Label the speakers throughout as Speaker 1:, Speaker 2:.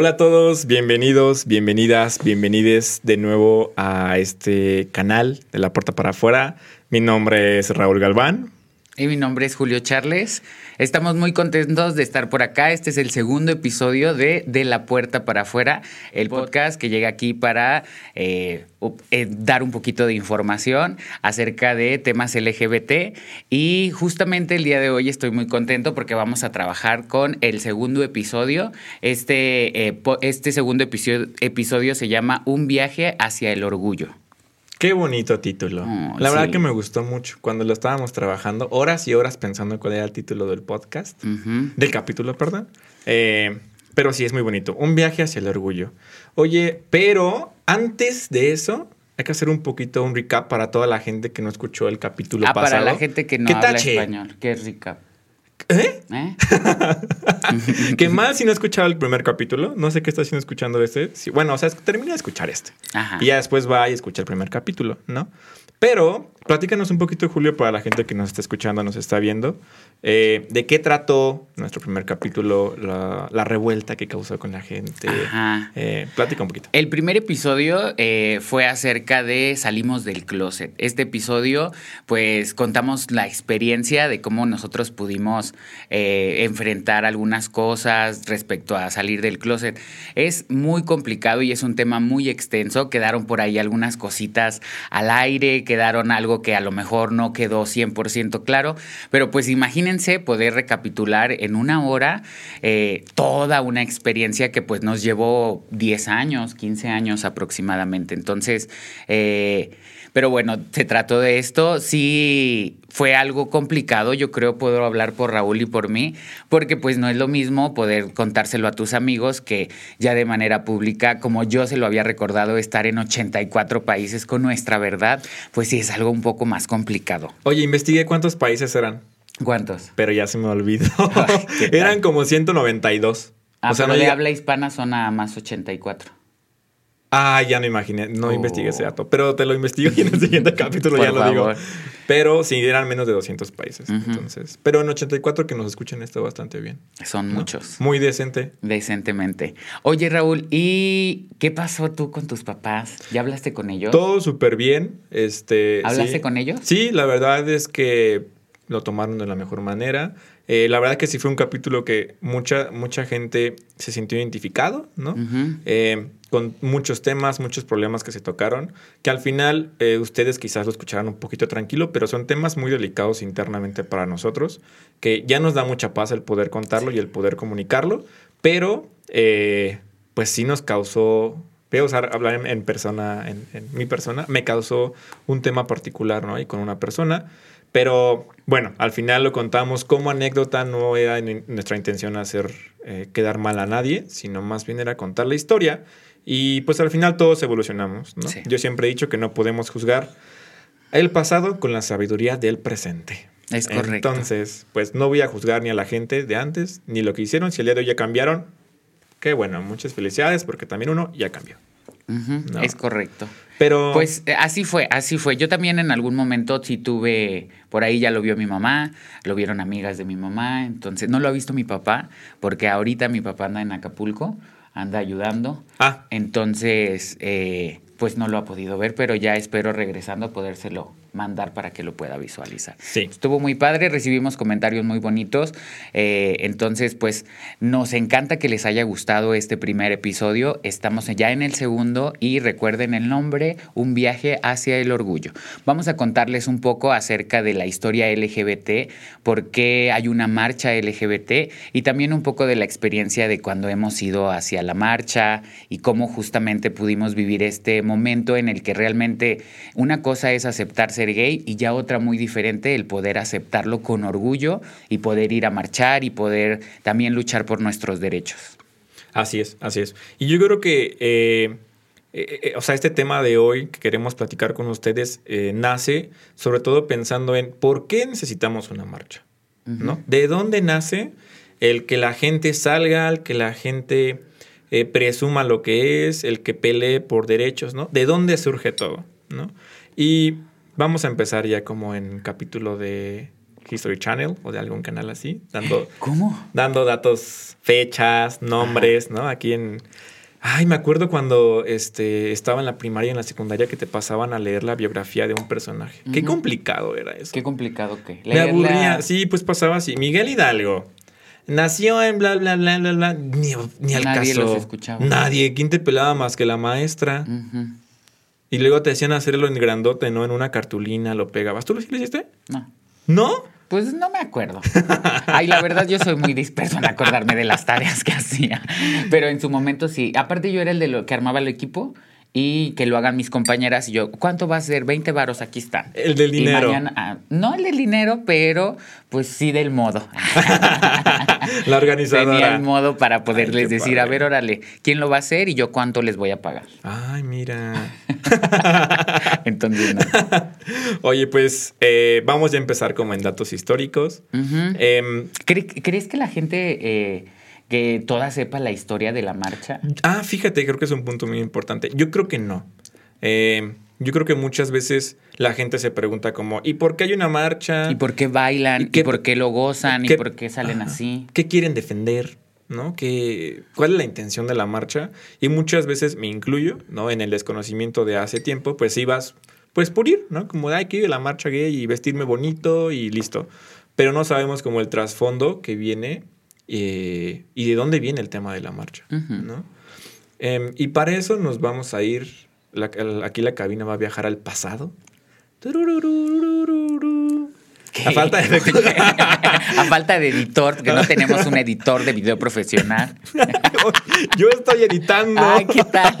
Speaker 1: Hola a todos, bienvenidos, bienvenidas, bienvenides de nuevo a este canal de La Puerta para Afuera. Mi nombre es Raúl Galván.
Speaker 2: Y mi nombre es Julio Charles. Estamos muy contentos de estar por acá. Este es el segundo episodio de De la Puerta para Afuera, el podcast que llega aquí para eh, eh, dar un poquito de información acerca de temas LGBT. Y justamente el día de hoy estoy muy contento porque vamos a trabajar con el segundo episodio. Este, eh, este segundo episodio, episodio se llama Un viaje hacia el orgullo.
Speaker 1: Qué bonito título. la verdad que me gustó mucho cuando lo estábamos trabajando, horas y horas pensando cuál era el título del podcast, del capítulo, perdón. Eh, pero sí, es muy bonito. Un viaje hacia el orgullo. Oye, pero antes de eso, hay que hacer un poquito un recap para toda la gente que no escuchó el capítulo pasado.
Speaker 2: Ah, para la gente que no habla español. ¿Qué recap?
Speaker 1: ¿Eh? ¿Eh? Qué mal si no he escuchado el primer capítulo. No sé qué está haciendo escuchando este. bueno, o sea, termina de escuchar este. Y ya después va y escucha el primer capítulo, ¿no? Pero platícanos un poquito, Julio, para la gente que nos está escuchando, nos está viendo. Eh, ¿De qué trató nuestro primer capítulo, la, revuelta que causó con la gente? Eh, platica un poquito.
Speaker 2: El primer episodio eh, fue acerca de Salimos del Closet. Este episodio, pues contamos la experiencia de cómo nosotros pudimos enfrentar algunas cosas respecto a salir del closet. Es muy complicado y es un tema muy extenso. Quedaron por ahí algunas cositas al aire, quedaron algo que a lo mejor no quedó 100% claro, pero pues imagínense poder recapitular en una hora eh, toda una experiencia que pues nos llevó 10 años, 15 años aproximadamente. Entonces, eh, pero bueno, se trató de esto. Sí, fue algo complicado. Yo creo puedo hablar por Raúl y por mí, porque pues no es lo mismo poder contárselo a tus amigos que ya de manera pública, como yo se lo había recordado, estar en 84 países con nuestra verdad, pues sí es algo un poco más complicado.
Speaker 1: Oye, investigué cuántos países eran.
Speaker 2: ¿Cuántos?
Speaker 1: Pero ya se me olvidó. eran como 192.
Speaker 2: Ah, o sea, no de habla hispana son a más 84.
Speaker 1: Ah, ya no imaginé, no investigué ese oh. dato, pero te lo investigo y en el siguiente capítulo ya lo digo. Pero sí, eran menos de 200 países, entonces. Pero en 84 que nos escuchen está bastante bien.
Speaker 2: Son muchos.
Speaker 1: Muy decente.
Speaker 2: Decentemente. Oye, Raúl, ¿y qué pasó tú con tus papás? ¿Ya hablaste con ellos?
Speaker 1: Todo súper bien. Este,
Speaker 2: ¿Hablaste con ellos?
Speaker 1: Sí, la verdad es que lo tomaron de la mejor manera. Eh, la verdad que sí fue un capítulo que mucha, mucha gente se sintió identificado, ¿no? Eh, con muchos temas, muchos problemas que se tocaron, que al final eh, ustedes quizás lo escucharán un poquito tranquilo, pero son temas muy delicados internamente para nosotros, que ya nos da mucha paz el poder contarlo y el poder comunicarlo, pero pues sí nos causó voy a usar hablar en, persona, en, en, mi persona, me causó un tema particular, ¿no? Y con una persona. Pero bueno, al final lo contamos como anécdota, no era nuestra intención hacer eh, quedar mal a nadie, sino más bien era contar la historia. Y pues al final todos evolucionamos. ¿no? Yo siempre he dicho que no podemos juzgar el pasado con la sabiduría del presente.
Speaker 2: Es correcto.
Speaker 1: Entonces, pues no voy a juzgar ni a la gente de antes, ni lo que hicieron. Si el día de hoy ya cambiaron, qué bueno, muchas felicidades porque también uno ya cambió.
Speaker 2: Es correcto.
Speaker 1: Pero.
Speaker 2: Pues eh, así fue, así fue. Yo también en algún momento sí tuve. Por ahí ya lo vio mi mamá, lo vieron amigas de mi mamá. Entonces, no lo ha visto mi papá, porque ahorita mi papá anda en Acapulco, anda ayudando.
Speaker 1: Ah.
Speaker 2: Entonces, eh, pues no lo ha podido ver, pero ya espero regresando a podérselo mandar para que lo pueda visualizar.
Speaker 1: Sí.
Speaker 2: Estuvo muy padre, recibimos comentarios muy bonitos, eh, entonces pues nos encanta que les haya gustado este primer episodio, estamos ya en el segundo y recuerden el nombre, Un viaje hacia el orgullo. Vamos a contarles un poco acerca de la historia LGBT, por qué hay una marcha LGBT y también un poco de la experiencia de cuando hemos ido hacia la marcha y cómo justamente pudimos vivir este momento en el que realmente una cosa es aceptarse ser gay y ya otra muy diferente, el poder aceptarlo con orgullo y poder ir a marchar y poder también luchar por nuestros derechos.
Speaker 1: Así es, así es. Y yo creo que, eh, eh, eh, o sea, este tema de hoy que queremos platicar con ustedes nace sobre todo pensando en por qué necesitamos una marcha, ¿no? ¿De dónde nace el que la gente salga, el que la gente presuma lo que es, el que pelee por derechos, ¿no? ¿De dónde surge todo, ¿no? Y Vamos a empezar ya como en capítulo de History Channel o de algún canal así, dando,
Speaker 2: ¿Cómo?
Speaker 1: dando datos, fechas, nombres, ¿no? Aquí en... Ay, me acuerdo cuando este, estaba en la primaria y en la secundaria que te pasaban a leer la biografía de un personaje. Qué complicado era eso.
Speaker 2: Qué complicado que.
Speaker 1: Me aburría. Sí, pues pasaba así. Miguel Hidalgo. Nació en bla, bla, bla, bla, bla. Ni, ni al
Speaker 2: Nadie
Speaker 1: caso.
Speaker 2: los escuchaba.
Speaker 1: Nadie. ¿Quién te pelaba más que la maestra?
Speaker 2: Ujú.
Speaker 1: Y luego te hacían hacerlo en grandote, ¿no? En una cartulina lo pegabas. ¿Tú lo sí lo hiciste?
Speaker 2: No.
Speaker 1: ¿No?
Speaker 2: Pues no me acuerdo. Ay, la verdad, yo soy muy disperso en acordarme de las tareas que hacía. Pero en su momento sí. Aparte, yo era el de lo que armaba el equipo y que lo hagan mis compañeras. Y yo, ¿cuánto va a ser? 20 varos, aquí están.
Speaker 1: El del
Speaker 2: Y
Speaker 1: dinero.
Speaker 2: mañana- ah, no el del dinero, pero pues sí del modo.
Speaker 1: la organizadora.
Speaker 2: Tenía el modo para poderles
Speaker 1: Ay,
Speaker 2: decir, a ver, órale, ¿quién lo va a hacer y yo cuánto les voy a pagar?
Speaker 1: Ay, mira.
Speaker 2: Entonces, no.
Speaker 1: Oye, pues eh, vamos ya a empezar como en datos históricos. Em,
Speaker 2: ¿Cre- ¿Crees que la gente eh, que toda sepa la historia de la marcha?
Speaker 1: Ah, fíjate, creo que es un punto muy importante. Yo creo que no. Eh, yo creo que muchas veces la gente se pregunta como, ¿y por qué hay una marcha?
Speaker 2: ¿Y por qué bailan?
Speaker 1: ¿Y
Speaker 2: ¿Y,
Speaker 1: qué-
Speaker 2: por qué lo gozan? ¿Y por qué salen
Speaker 1: Ajá.
Speaker 2: así?
Speaker 1: ¿Qué quieren defender? ¿No? ¿Qué, ¿Cuál es la intención de la marcha? Y muchas veces me incluyo, ¿no? En el desconocimiento de hace tiempo, pues ibas, pues por ir, ¿no? Como ay, que ir a la marcha gay y vestirme bonito y listo. Pero no sabemos como el trasfondo que viene eh, y de dónde viene el tema de la marcha. ¿no? Em, y para eso nos vamos a ir, la- el- aquí la cabina va a viajar al pasado. A falta de.
Speaker 2: A falta de editor, porque no tenemos un editor de video profesional.
Speaker 1: Yo estoy editando.
Speaker 2: Ay, ¿qué tal?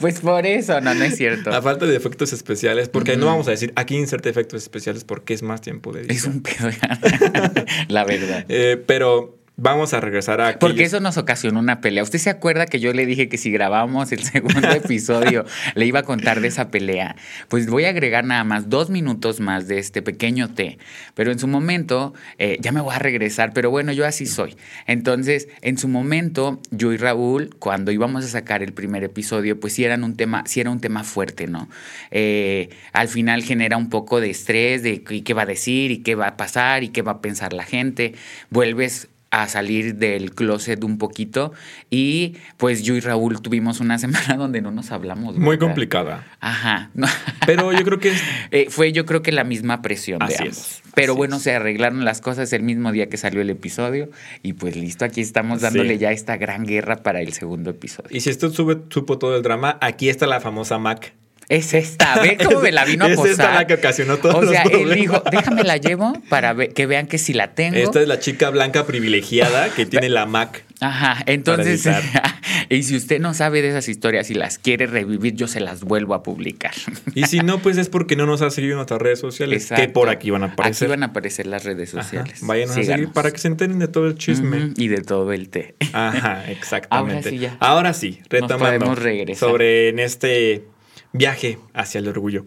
Speaker 2: Pues por eso, no, no es cierto.
Speaker 1: A falta de efectos especiales, porque no vamos a decir aquí inserte efectos especiales porque es más tiempo de edición.
Speaker 2: Es un pedo, la verdad.
Speaker 1: Eh, pero vamos a regresar a
Speaker 2: Porque
Speaker 1: aquellos-
Speaker 2: eso nos ocasionó una pelea. ¿Usted se acuerda que yo le dije que si grabábamos el segundo episodio le iba a contar de esa pelea? Pues voy a agregar nada más dos minutos más de este pequeño té. Pero en su momento, eh, ya me voy a regresar, pero bueno, yo así soy. Entonces, en su momento, yo y Raúl, cuando íbamos a sacar el primer episodio, pues sí, eran un tema, sí era un tema fuerte, ¿no? Eh, al final genera un poco de estrés de qué va a decir y qué va a pasar y qué va a pensar la gente. Vuelves a salir del closet un poquito y pues yo y Raúl tuvimos una semana donde no nos hablamos.
Speaker 1: Muy complicada.
Speaker 2: Ajá.
Speaker 1: Pero yo creo que
Speaker 2: Eh, fue yo creo que la misma presión de ambos.
Speaker 1: es,
Speaker 2: Pero bueno,
Speaker 1: es.
Speaker 2: se arreglaron las cosas el mismo día que salió el episodio y pues listo, aquí estamos dándole
Speaker 1: Sí.
Speaker 2: ya esta gran guerra para el segundo episodio.
Speaker 1: Y si usted sube, supo todo el drama, aquí está la famosa Mac.
Speaker 2: Es esta, ve cómo me la vino a
Speaker 1: Es
Speaker 2: posar.
Speaker 1: esta la que ocasionó todos
Speaker 2: O sea,
Speaker 1: los
Speaker 2: él
Speaker 1: problemas.
Speaker 2: dijo, déjame la llevo para que vean que si la tengo.
Speaker 1: Esta es la chica blanca privilegiada que tiene la Mac.
Speaker 2: Ajá, entonces, y si usted no sabe de esas historias y las quiere revivir, yo se las vuelvo a publicar.
Speaker 1: Y si no, pues es porque no nos ha seguido en nuestras redes sociales, que
Speaker 2: Exacto.
Speaker 1: por aquí van a aparecer.
Speaker 2: Aquí van a aparecer las redes
Speaker 1: Ajá,
Speaker 2: sociales.
Speaker 1: Vayan a seguir para que se enteren de todo el chisme.
Speaker 2: Y de todo el té.
Speaker 1: Ajá, exactamente.
Speaker 2: Ahora sí ya.
Speaker 1: Ahora sí, retomando
Speaker 2: podemos regresar.
Speaker 1: sobre en este viaje hacia el orgullo.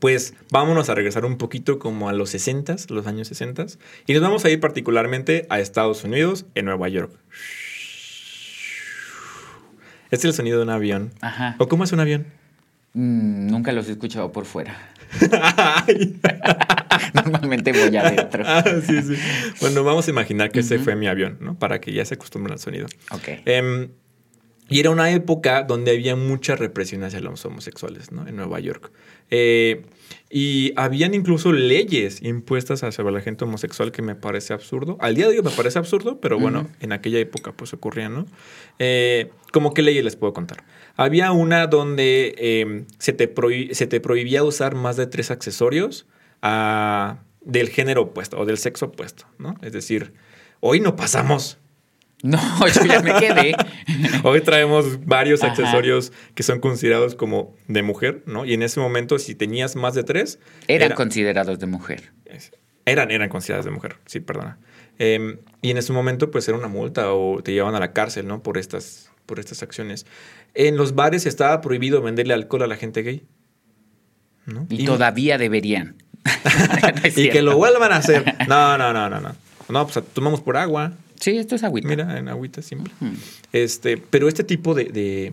Speaker 1: Pues vámonos a regresar un poquito como a los 60, los años 60, y nos vamos a ir particularmente a Estados Unidos, en Nueva York. Este es el sonido de un avión.
Speaker 2: Ajá.
Speaker 1: ¿O cómo es un avión?
Speaker 2: Mm, nunca los he escuchado por fuera. Normalmente voy adentro.
Speaker 1: Ah, sí, sí. Bueno, vamos a imaginar que ese fue mi avión, ¿no? Para que ya se acostumbren al sonido.
Speaker 2: Ok.
Speaker 1: Em, y era una época donde había mucha represión hacia los homosexuales, ¿no? En Nueva York. Eh, y habían incluso leyes impuestas hacia la gente homosexual que me parece absurdo. Al día de hoy me parece absurdo, pero bueno, en aquella época pues ocurría, ¿no? Eh, ¿Cómo qué leyes les puedo contar? Había una donde em, se, te se te prohibía usar más de tres accesorios ah, del género opuesto o del sexo opuesto, ¿no? Es decir, hoy no pasamos.
Speaker 2: No, yo ya me quedé.
Speaker 1: Hoy traemos varios
Speaker 2: Ajá.
Speaker 1: accesorios que son considerados como de mujer, ¿no? Y en ese momento, si tenías más de tres,
Speaker 2: Eran
Speaker 1: era-
Speaker 2: considerados de mujer.
Speaker 1: eran, eran consideradas de mujer, sí, perdona. Em, y en ese momento, pues era una multa o te llevaban a la cárcel, ¿no? Por estas, por estas acciones. En los bares estaba prohibido venderle alcohol a la gente gay. ¿no?
Speaker 2: Y, todavía deberían. No
Speaker 1: y que lo vuelvan a hacer. No, no, no, no, no. No, pues tomamos por agua.
Speaker 2: Sí, esto es agüita.
Speaker 1: Mira, en agüita simple. Este, pero este tipo de, de,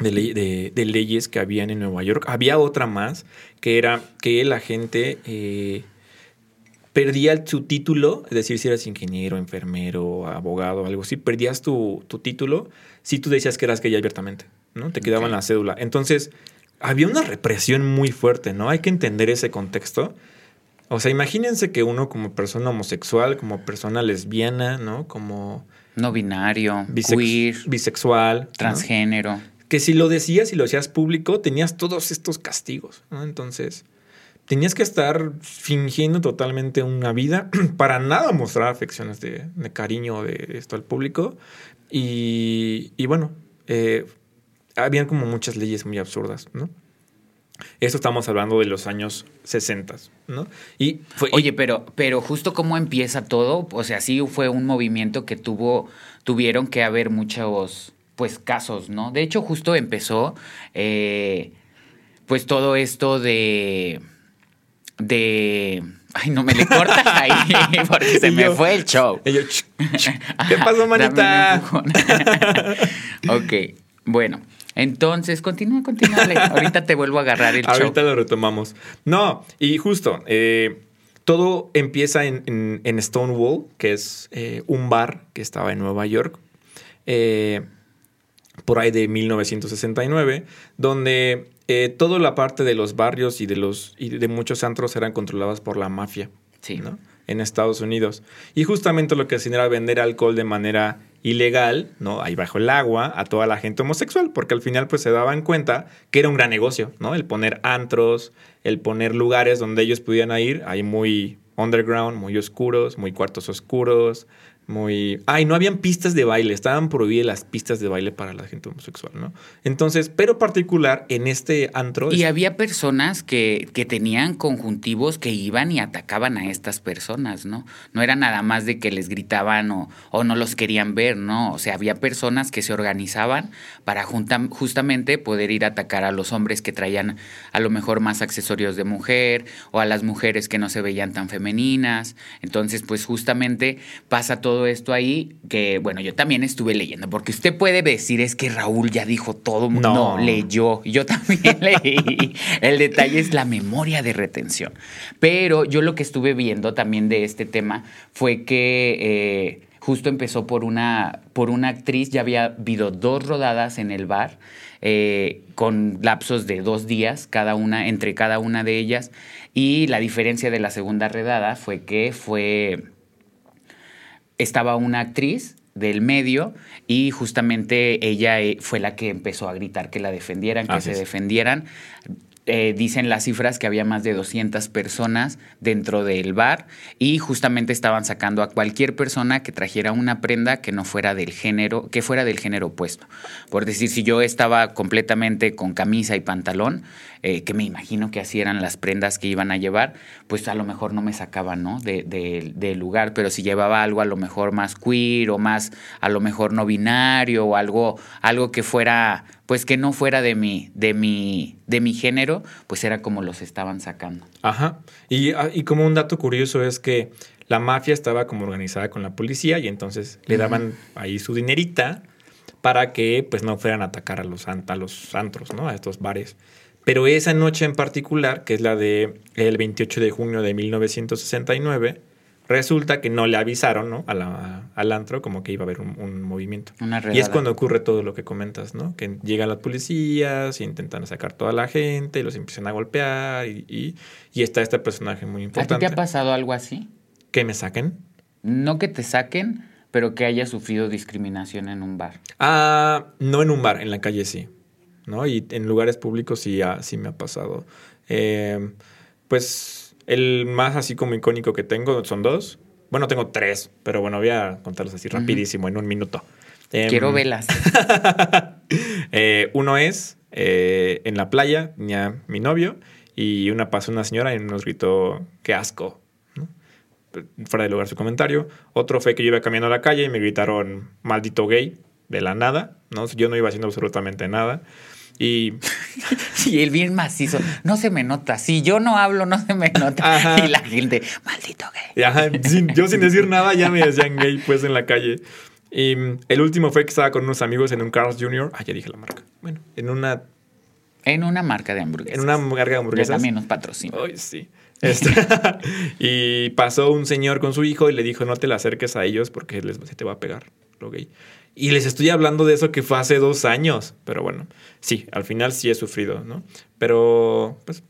Speaker 1: de ley- de- de leyes que habían en Nueva York, había otra más, que era que la gente eh, perdía su título, es decir, si eras ingeniero, enfermero, abogado, algo así, perdías tu, título si tú decías que eras gay abiertamente, ¿no? Te quedaba en la cédula. Entonces, había una represión muy fuerte, ¿no? Hay que entender ese contexto. O sea, imagínense que uno como persona homosexual, como persona lesbiana, ¿no? Como...
Speaker 2: No binario, queer,
Speaker 1: bisexual.
Speaker 2: Transgénero.
Speaker 1: Que si lo decías y lo hacías público, tenías todos estos castigos, ¿no? Entonces, tenías que estar fingiendo totalmente una vida para nada mostrar afecciones de, cariño de esto al público. Y, y bueno, eh, habían como muchas leyes muy absurdas, ¿no? Esto estamos hablando de los años 60, ¿no?
Speaker 2: Y Oye, pero, pero justo cómo empieza todo, o sea, sí fue un movimiento que tuvo, tuvieron que haber muchos, pues, casos, ¿no? De hecho, justo empezó, eh, pues, todo esto de de. Ay, no me le cortas ahí porque se me fue el show.
Speaker 1: ¿Qué pasó, manita?
Speaker 2: ok, bueno. Entonces, continúa, continúa. Ahorita te vuelvo a agarrar el
Speaker 1: show. Ahorita lo retomamos. No, y justo, eh, todo empieza en, Stonewall, que es eh, un bar que estaba en Nueva York, eh, por ahí de 1969, donde eh, toda la parte de los barrios y de los y de muchos antros eran controladas por la mafia. Sí. ¿no? En Estados Unidos. Y justamente lo que hacían era vender alcohol de manera ilegal, ¿no? Ahí bajo el agua, a toda la gente homosexual, porque al final pues se daban cuenta que era un gran negocio, ¿no? El poner antros, el poner lugares donde ellos pudieran ir, ahí muy underground, muy oscuros, muy cuartos oscuros, muy... Ay, no habían pistas de baile, estaban prohibidas las pistas de baile para la gente homosexual, ¿no? Entonces, pero particular en este antro...
Speaker 2: Y había personas que, que, tenían conjuntivos que iban y atacaban a estas personas, ¿no? No era nada más de que les gritaban o, o no los querían ver, ¿no? O sea, había personas que se organizaban para justamente poder ir a atacar a los hombres que traían a lo mejor más accesorios de mujer o a las mujeres que no se veían tan femeninas. Entonces, pues justamente pasa todo esto ahí, que bueno, yo también estuve leyendo, porque usted puede decir es que Raúl ya dijo todo, no, no leyó, yo también leí. El detalle es la memoria de retención. Pero yo lo que estuve viendo también de este tema fue que... Eh, justo empezó por una, por una actriz, ya había habido dos rodadas en el bar, eh, con lapsos de dos días cada una, entre cada una de ellas, y la diferencia de la segunda redada fue que fue estaba una actriz del medio y justamente ella eh, fue la que empezó a gritar que la defendieran, que se defendieran. Eh, dicen las cifras que había más de 200 personas dentro del bar y justamente estaban sacando a cualquier persona que trajera una prenda que no fuera del género, que fuera del género opuesto. Por decir, si yo estaba completamente con camisa y pantalón, eh, que me imagino que así eran las prendas que iban a llevar, pues a lo mejor no me sacaban, ¿no? Del lugar, pero si llevaba algo a lo mejor más queer o más, a lo mejor no binario o algo, algo que fuera, pues que no fuera de mi, de mi, de mi género, pues era como los estaban sacando.
Speaker 1: Ajá. Y, ah, y como un dato curioso es que la mafia estaba como organizada con la policía y entonces le daban ahí su dinerita para que pues no fueran a atacar a los, a los antros, ¿no? A estos bares. Pero esa noche en particular, que es la de el 28 de junio de 1969, resulta que no le avisaron ¿no? a al antro como que iba a haber un, movimiento. y es cuando ocurre todo lo que comentas, ¿no? Que llegan las policías y intentan sacar toda la gente, y los empiezan a golpear y, y, está este personaje muy importante.
Speaker 2: ¿A ti te ha pasado algo así?
Speaker 1: ¿Que me saquen?
Speaker 2: No que te saquen, pero que haya sufrido discriminación en un bar.
Speaker 1: Ah, no en un bar, en la calle sí. ¿no? Y en lugares públicos sí, sí me ha pasado. Em, pues el más así como icónico que tengo son dos. Bueno, tengo tres, pero bueno, voy a contarlos así rapidísimo, en un minuto.
Speaker 2: Em, Quiero velas.
Speaker 1: Eh, uno es eh, en la playa, tenía mi novio, y una pasó una señora y nos gritó, qué asco. Fuera de lugar su comentario. Otro fue que yo iba caminando a la calle y me gritaron, maldito gay, de la nada. ¿no? Yo no iba haciendo absolutamente nada. Y,
Speaker 2: y él bien macizo, no se me nota. Si yo no hablo, no se me nota. Y la gente, maldito
Speaker 1: gay. yo sin decir nada ya me decían gay pues en la calle. Y mm, el último fue que estaba con unos amigos en un Carl's Jr. Ah, ya dije la marca. Bueno, en una...
Speaker 2: En una marca de hamburguesas.
Speaker 1: En una marca de hamburguesas.
Speaker 2: también nos patrocina.
Speaker 1: Ay, sí. Este, y pasó un señor con su hijo y le dijo, no te le acerques a ellos porque les, se te va a pegar lo gay. Y les estoy hablando de eso que fue hace dos años. Pero bueno, sí, al final sí he sufrido, ¿no? Pero, pues,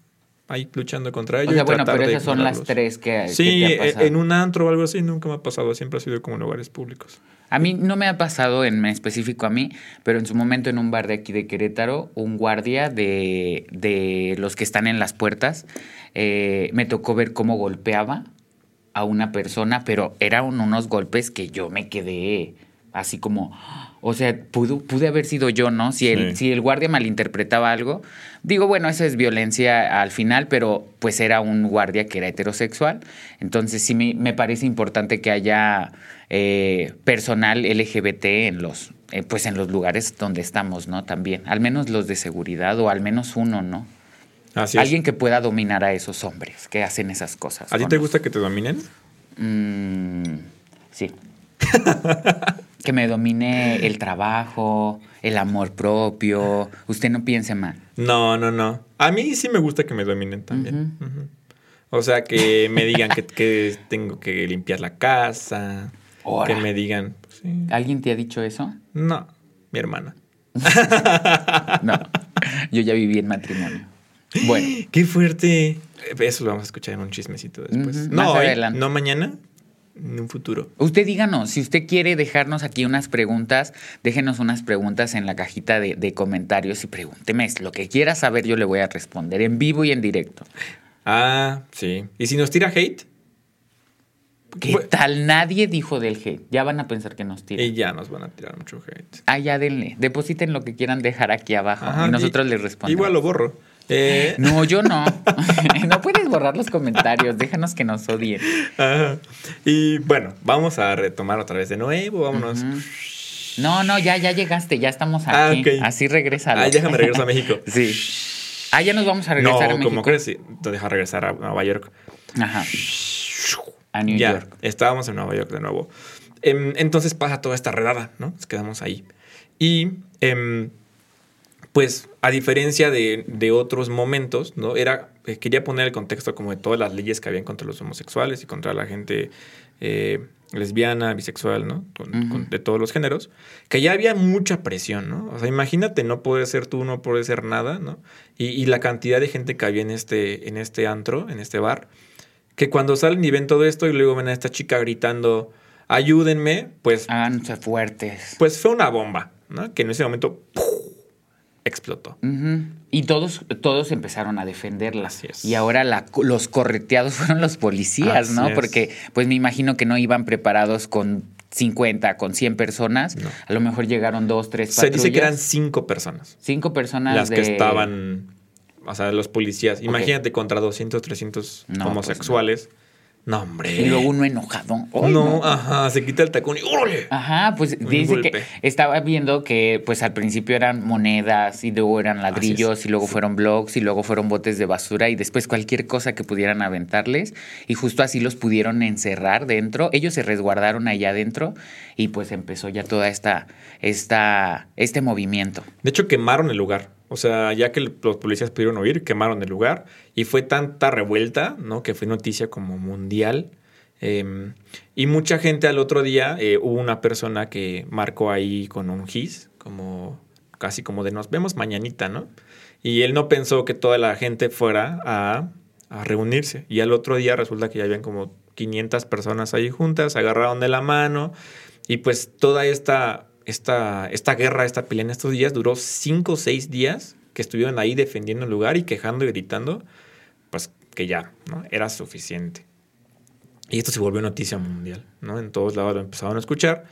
Speaker 1: ahí luchando contra ellos.
Speaker 2: O sea, bueno, pero esas son las tres que.
Speaker 1: Sí,
Speaker 2: que te ha pasado.
Speaker 1: en un antro o algo así nunca me ha pasado. Siempre ha sido como en lugares públicos.
Speaker 2: A mí no me ha pasado en específico a mí, pero en su momento en un bar de aquí de Querétaro, un guardia de, de los que están en las puertas, eh, me tocó ver cómo golpeaba a una persona, pero eran unos golpes que yo me quedé así como, o sea, pudo, pude haber sido yo, ¿no? Si el,
Speaker 1: Sí.
Speaker 2: si el guardia malinterpretaba algo, digo, bueno, eso es violencia al final, pero pues era un guardia que era heterosexual, entonces sí me, me parece importante que haya eh, personal LGBT en los, eh, pues en los lugares donde estamos, ¿no? También, al menos los de seguridad o al menos uno, ¿no?
Speaker 1: Así es.
Speaker 2: Alguien que pueda dominar a esos hombres que hacen esas cosas.
Speaker 1: ¿A ti te gusta que te dominen?
Speaker 2: Mm, sí. que me domine el trabajo, el amor propio. Usted no piense mal.
Speaker 1: No, no, no. A mí sí me gusta que me dominen también. O sea, que me digan que, que tengo que limpiar la casa.
Speaker 2: Ora.
Speaker 1: Que me digan. pues, sí.
Speaker 2: ¿Alguien te ha dicho eso?
Speaker 1: No, mi hermana.
Speaker 2: No. Yo ya viví en matrimonio. Bueno,
Speaker 1: Qué fuerte. Eso lo vamos a escuchar en un chismecito después. No,
Speaker 2: más
Speaker 1: hoy,
Speaker 2: adelante.
Speaker 1: no mañana, en un futuro.
Speaker 2: usted díganos, si usted quiere dejarnos aquí unas preguntas, déjenos unas preguntas en la cajita de, de comentarios y pregúnteme lo que quiera saber, yo le voy a responder en vivo y en directo.
Speaker 1: Ah, sí. ¿Y si nos tira hate?
Speaker 2: ¿Qué tal? Nadie dijo del hate. Ya van a pensar que nos tiran.
Speaker 1: Y ya nos van a tirar mucho hate.
Speaker 2: Ah, ya denle. Depositen lo que quieran dejar aquí abajo
Speaker 1: Ajá,
Speaker 2: y nosotros
Speaker 1: y-
Speaker 2: les respondemos.
Speaker 1: Igual lo borro. Eh,
Speaker 2: No, yo no. no puedes borrar los comentarios. Déjanos que nos odien.
Speaker 1: ajá. Y bueno, vamos a retomar otra vez de nuevo. Vámonos.
Speaker 2: No, no, ya, ya llegaste. Ya estamos
Speaker 1: Ah,
Speaker 2: aquí.
Speaker 1: ok.
Speaker 2: Así regresa.
Speaker 1: Ay, déjame regresar a México.
Speaker 2: Sí. Ah, ya nos vamos a regresar
Speaker 1: no,
Speaker 2: a México.
Speaker 1: como crees, sí, te deja regresar a Nueva York.
Speaker 2: Ajá. A New
Speaker 1: ya,
Speaker 2: York.
Speaker 1: estábamos en Nueva York de nuevo. Em, entonces pasa toda esta redada, ¿no? Nos quedamos ahí. Y, em, pues, a diferencia de, de otros momentos, ¿no? Era, eh, quería poner el contexto como de todas las leyes que habían contra los homosexuales y contra la gente eh, lesbiana, bisexual, ¿no? Con-
Speaker 2: Ujú.
Speaker 1: con- de todos los géneros, que ya había mucha presión, ¿no? O sea, imagínate no poder ser tú, no poder ser nada, ¿no? Y, y la cantidad de gente que había en este, en este antro, en este bar, que cuando salen y ven todo esto y luego ven a esta chica gritando, ayúdenme, pues,
Speaker 2: Háganse fuertes.
Speaker 1: pues fue una bomba, ¿no? Que en ese momento ¡puf! Explotó.
Speaker 2: Y todos, todos empezaron a defenderla.
Speaker 1: Así es.
Speaker 2: Y ahora la- los correteados fueron los policías,
Speaker 1: Así
Speaker 2: ¿no?
Speaker 1: es.
Speaker 2: Porque pues me imagino que no iban preparados con 50, con 100 personas.
Speaker 1: No.
Speaker 2: A lo mejor llegaron dos, tres
Speaker 1: Se
Speaker 2: patrullas.
Speaker 1: dice que eran cinco personas
Speaker 2: cinco personas
Speaker 1: las que estaban, o sea, los policías. Imagínate contra 200, 300
Speaker 2: No, pues,
Speaker 1: homosexuales. No, hombre.
Speaker 2: Y luego uno enojado. ¡Ay,
Speaker 1: no, ajá, se quita el tacón y ¡órale!
Speaker 2: Ajá, pues
Speaker 1: Un
Speaker 2: dice
Speaker 1: golpe.
Speaker 2: que estaba viendo que pues al principio eran monedas y luego eran ladrillos y luego fueron blogs y luego fueron botes de basura y después cualquier cosa que pudieran aventarles y justo así los pudieron encerrar dentro. Ellos se resguardaron allá adentro y pues empezó ya toda esta, esta, este movimiento.
Speaker 1: De hecho, quemaron el lugar. O sea, ya que los policías pudieron oír, quemaron el lugar. Y fue tanta revuelta, ¿no? Que fue noticia como mundial. Eh, y mucha gente al otro día, eh, hubo una persona que marcó ahí con un gis, como casi como de nos vemos mañanita, ¿no? Y él no pensó que toda la gente fuera a, a reunirse. Y al otro día resulta que ya habían como 500 personas ahí juntas, agarraron de la mano. Y pues toda esta, esta, esta guerra, esta pelea en estos días duró 5 o 6 días que estuvieron ahí defendiendo el lugar y quejando y gritando, pues que ya, ¿no? Era suficiente. Y esto se volvió noticia mundial, ¿no? En todos lados lo empezaron a escuchar.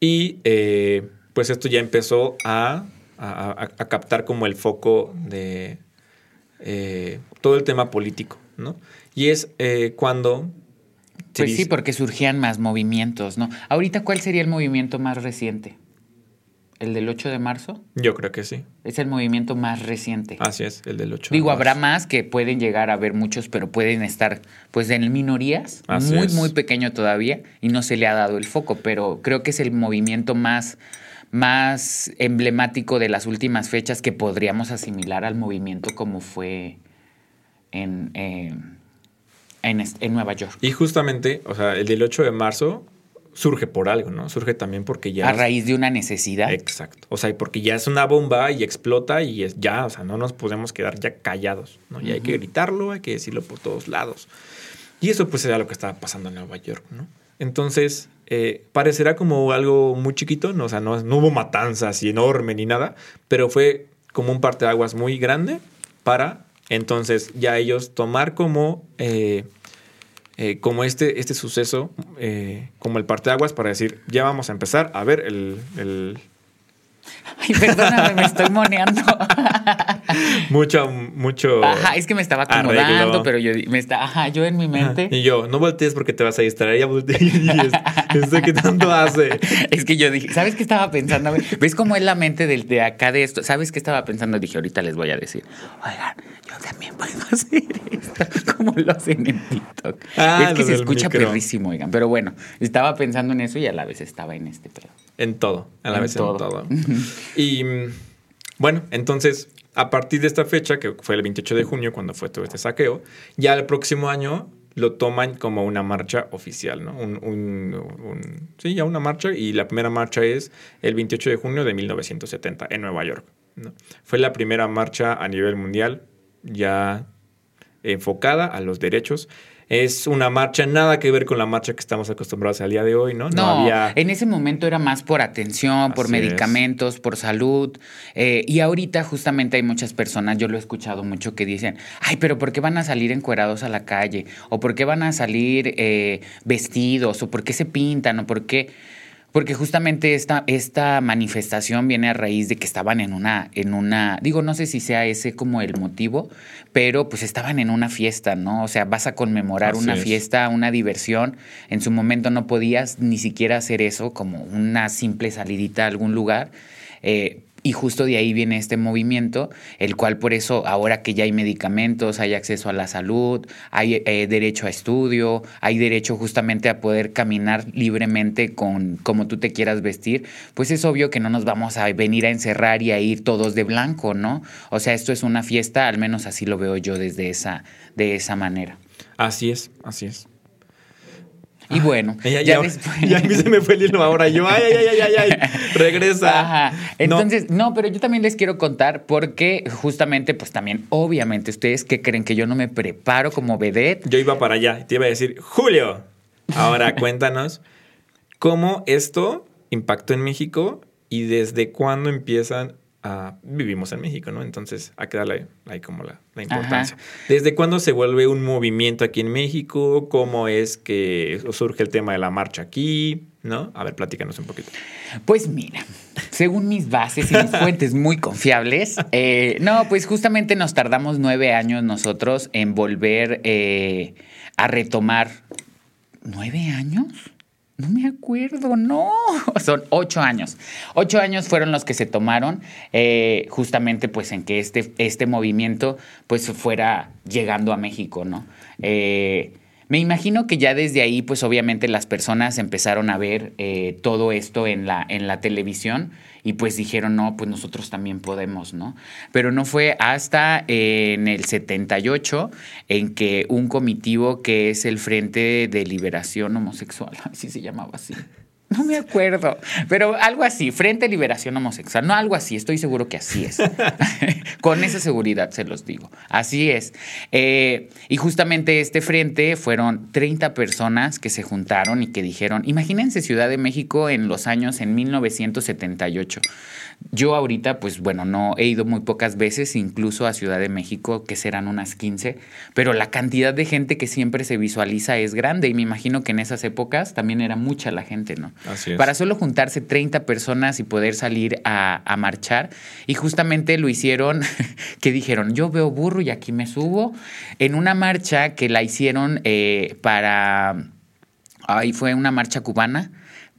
Speaker 1: Y eh, pues esto ya empezó a- a captar como el foco de eh, todo el tema político, ¿no? Y es eh, cuando... se
Speaker 2: Pues sí, porque surgían más movimientos, ¿no? Ahorita, ¿cuál sería el movimiento más reciente? ¿El del 8 de marzo?
Speaker 1: Yo creo que sí.
Speaker 2: Es el movimiento más reciente.
Speaker 1: Así es, el del 8.
Speaker 2: Digo,
Speaker 1: de
Speaker 2: habrá
Speaker 1: marzo.
Speaker 2: más que pueden llegar a ver muchos, pero pueden estar pues en minorías,
Speaker 1: Así
Speaker 2: muy,
Speaker 1: es.
Speaker 2: muy pequeño todavía, y no se le ha dado el foco, pero creo que es el movimiento más, más emblemático de las últimas fechas que podríamos asimilar al movimiento como fue en, eh, en, en Nueva York.
Speaker 1: Y justamente, o sea, el del 8 de marzo surge por algo, ¿no? Surge también porque ya...
Speaker 2: A raíz de una necesidad.
Speaker 1: Exacto. O sea, porque ya es una bomba y explota y es ya, o sea, no nos podemos quedar ya callados, ¿no? Ya hay que gritarlo, hay que decirlo por todos lados. Y eso pues era lo que estaba pasando en Nueva York, ¿no? Entonces, eh, parecerá como algo muy chiquito, ¿no? o sea, no, no hubo matanzas y enorme ni nada, pero fue como un parteaguas muy grande para entonces ya ellos tomar como... Eh, eh, como este, este suceso, eh, como el parteaguas para decir, ya vamos a empezar a ver el, el...
Speaker 2: Ay, perdóname, me estoy moneando.
Speaker 1: mucho, mucho.
Speaker 2: Ajá, es que me estaba acomodando, pero yo me está, ajá, yo en mi mente.
Speaker 1: Y yo, no voltees porque te vas a distraer, ya volteé y ¿qué tanto hace?
Speaker 2: Es que yo dije, ¿sabes qué estaba pensando? ¿Ves cómo es la mente del, de acá de esto? ¿Sabes qué estaba pensando? Dije, ahorita les voy a decir, oigan, yo también puedo hacer esto, como lo hacen en TikTok. Ah, es que se escucha perrísimo, oigan. Pero bueno, estaba pensando en eso y a la vez estaba en este pedo.
Speaker 1: En todo, a la vez en todo. y mm, bueno, entonces a partir de esta fecha, que fue el 28 de junio, cuando fue todo este saqueo, ya el próximo año lo toman como una marcha oficial, ¿no? Un, sí, ya una marcha, y la primera marcha es el 28 de junio de 1970 en Nueva York. Fue la primera marcha a nivel mundial ya enfocada a los derechos es una marcha, nada que ver con la marcha que estamos acostumbrados al día de hoy, ¿no?
Speaker 2: No, había... en ese momento era más por atención, por medicamentos, por salud. Eh, y ahorita justamente hay muchas personas, yo lo he escuchado mucho, que dicen, ay, pero ¿por qué van a salir encuerados a la calle? ¿O por qué van a salir eh, vestidos? ¿O por qué se pintan? ¿O por qué... Porque justamente esta, esta manifestación viene a raíz de que estaban en una, en una, digo, no sé si sea ese como el motivo, pero pues estaban en una fiesta, ¿no? O sea, vas a conmemorar una fiesta, una diversión. En su momento no podías ni siquiera hacer eso como una simple salidita a algún lugar. Eh, y justo de ahí viene este movimiento, el cual por eso ahora que ya hay medicamentos, hay acceso a la salud, hay eh, derecho a estudio, hay derecho justamente a poder caminar libremente con como tú te quieras vestir, pues es obvio que no nos vamos a venir a encerrar y a ir todos de blanco, ¿no? O sea, esto es una fiesta, al menos así lo veo yo desde esa, de esa manera.
Speaker 1: Así es, así es.
Speaker 2: Y bueno,
Speaker 1: ya, ya, a mí se me fue el hilo ahora. Yo, ay, ay, ay, ay, ay, regresa.
Speaker 2: Ajá. Entonces, no. pero yo también les quiero contar porque justamente, pues también, obviamente, ustedes que creen que yo no me preparo como vedette.
Speaker 1: Yo iba para allá, te iba a decir, Julio, ahora cuéntanos cómo esto impactó en México y desde cuándo empiezan vivimos en México, ¿no? Entonces hay que darle ahí como la, importancia. ¿Desde cuándo se vuelve un movimiento aquí en México? ¿Cómo es que surge el tema de la marcha aquí? ¿No? A ver, platícanos un poquito.
Speaker 2: Pues mira, según mis bases y mis fuentes muy confiables, eh, no, pues justamente nos tardamos nueve años nosotros en volver eh, a retomar. ¿Nueve años? No me acuerdo, no. Son ocho años. Ocho años fueron los que se tomaron eh, justamente pues en que este, este movimiento pues fuera llegando a México, ¿no? Eh, me imagino que ya desde ahí, pues obviamente las personas empezaron a ver eh, todo esto en la, en la televisión y pues dijeron, no, pues nosotros también podemos, ¿no? Pero no fue hasta en el 78 en que un comitivo que es el Frente de Liberación Homosexual, así se llamaba así, no me acuerdo, pero algo así, Frente a Liberación Homosexual, no algo así, estoy seguro que así es. Con esa seguridad se los digo, así es. Eh, y justamente este frente fueron 30 personas que se juntaron y que dijeron, imagínense Ciudad de México en los años en 1978. Yo ahorita, pues bueno, no he ido muy pocas veces, incluso a Ciudad de México, que serán unas 15, pero la cantidad de gente que siempre se visualiza es grande y me imagino que en esas épocas también era mucha la gente, ¿no? Para solo juntarse 30 personas y poder salir a, marchar. Y justamente lo hicieron, que dijeron, yo veo burro y aquí me subo, en una marcha que la hicieron eh, para... Ahí fue una marcha cubana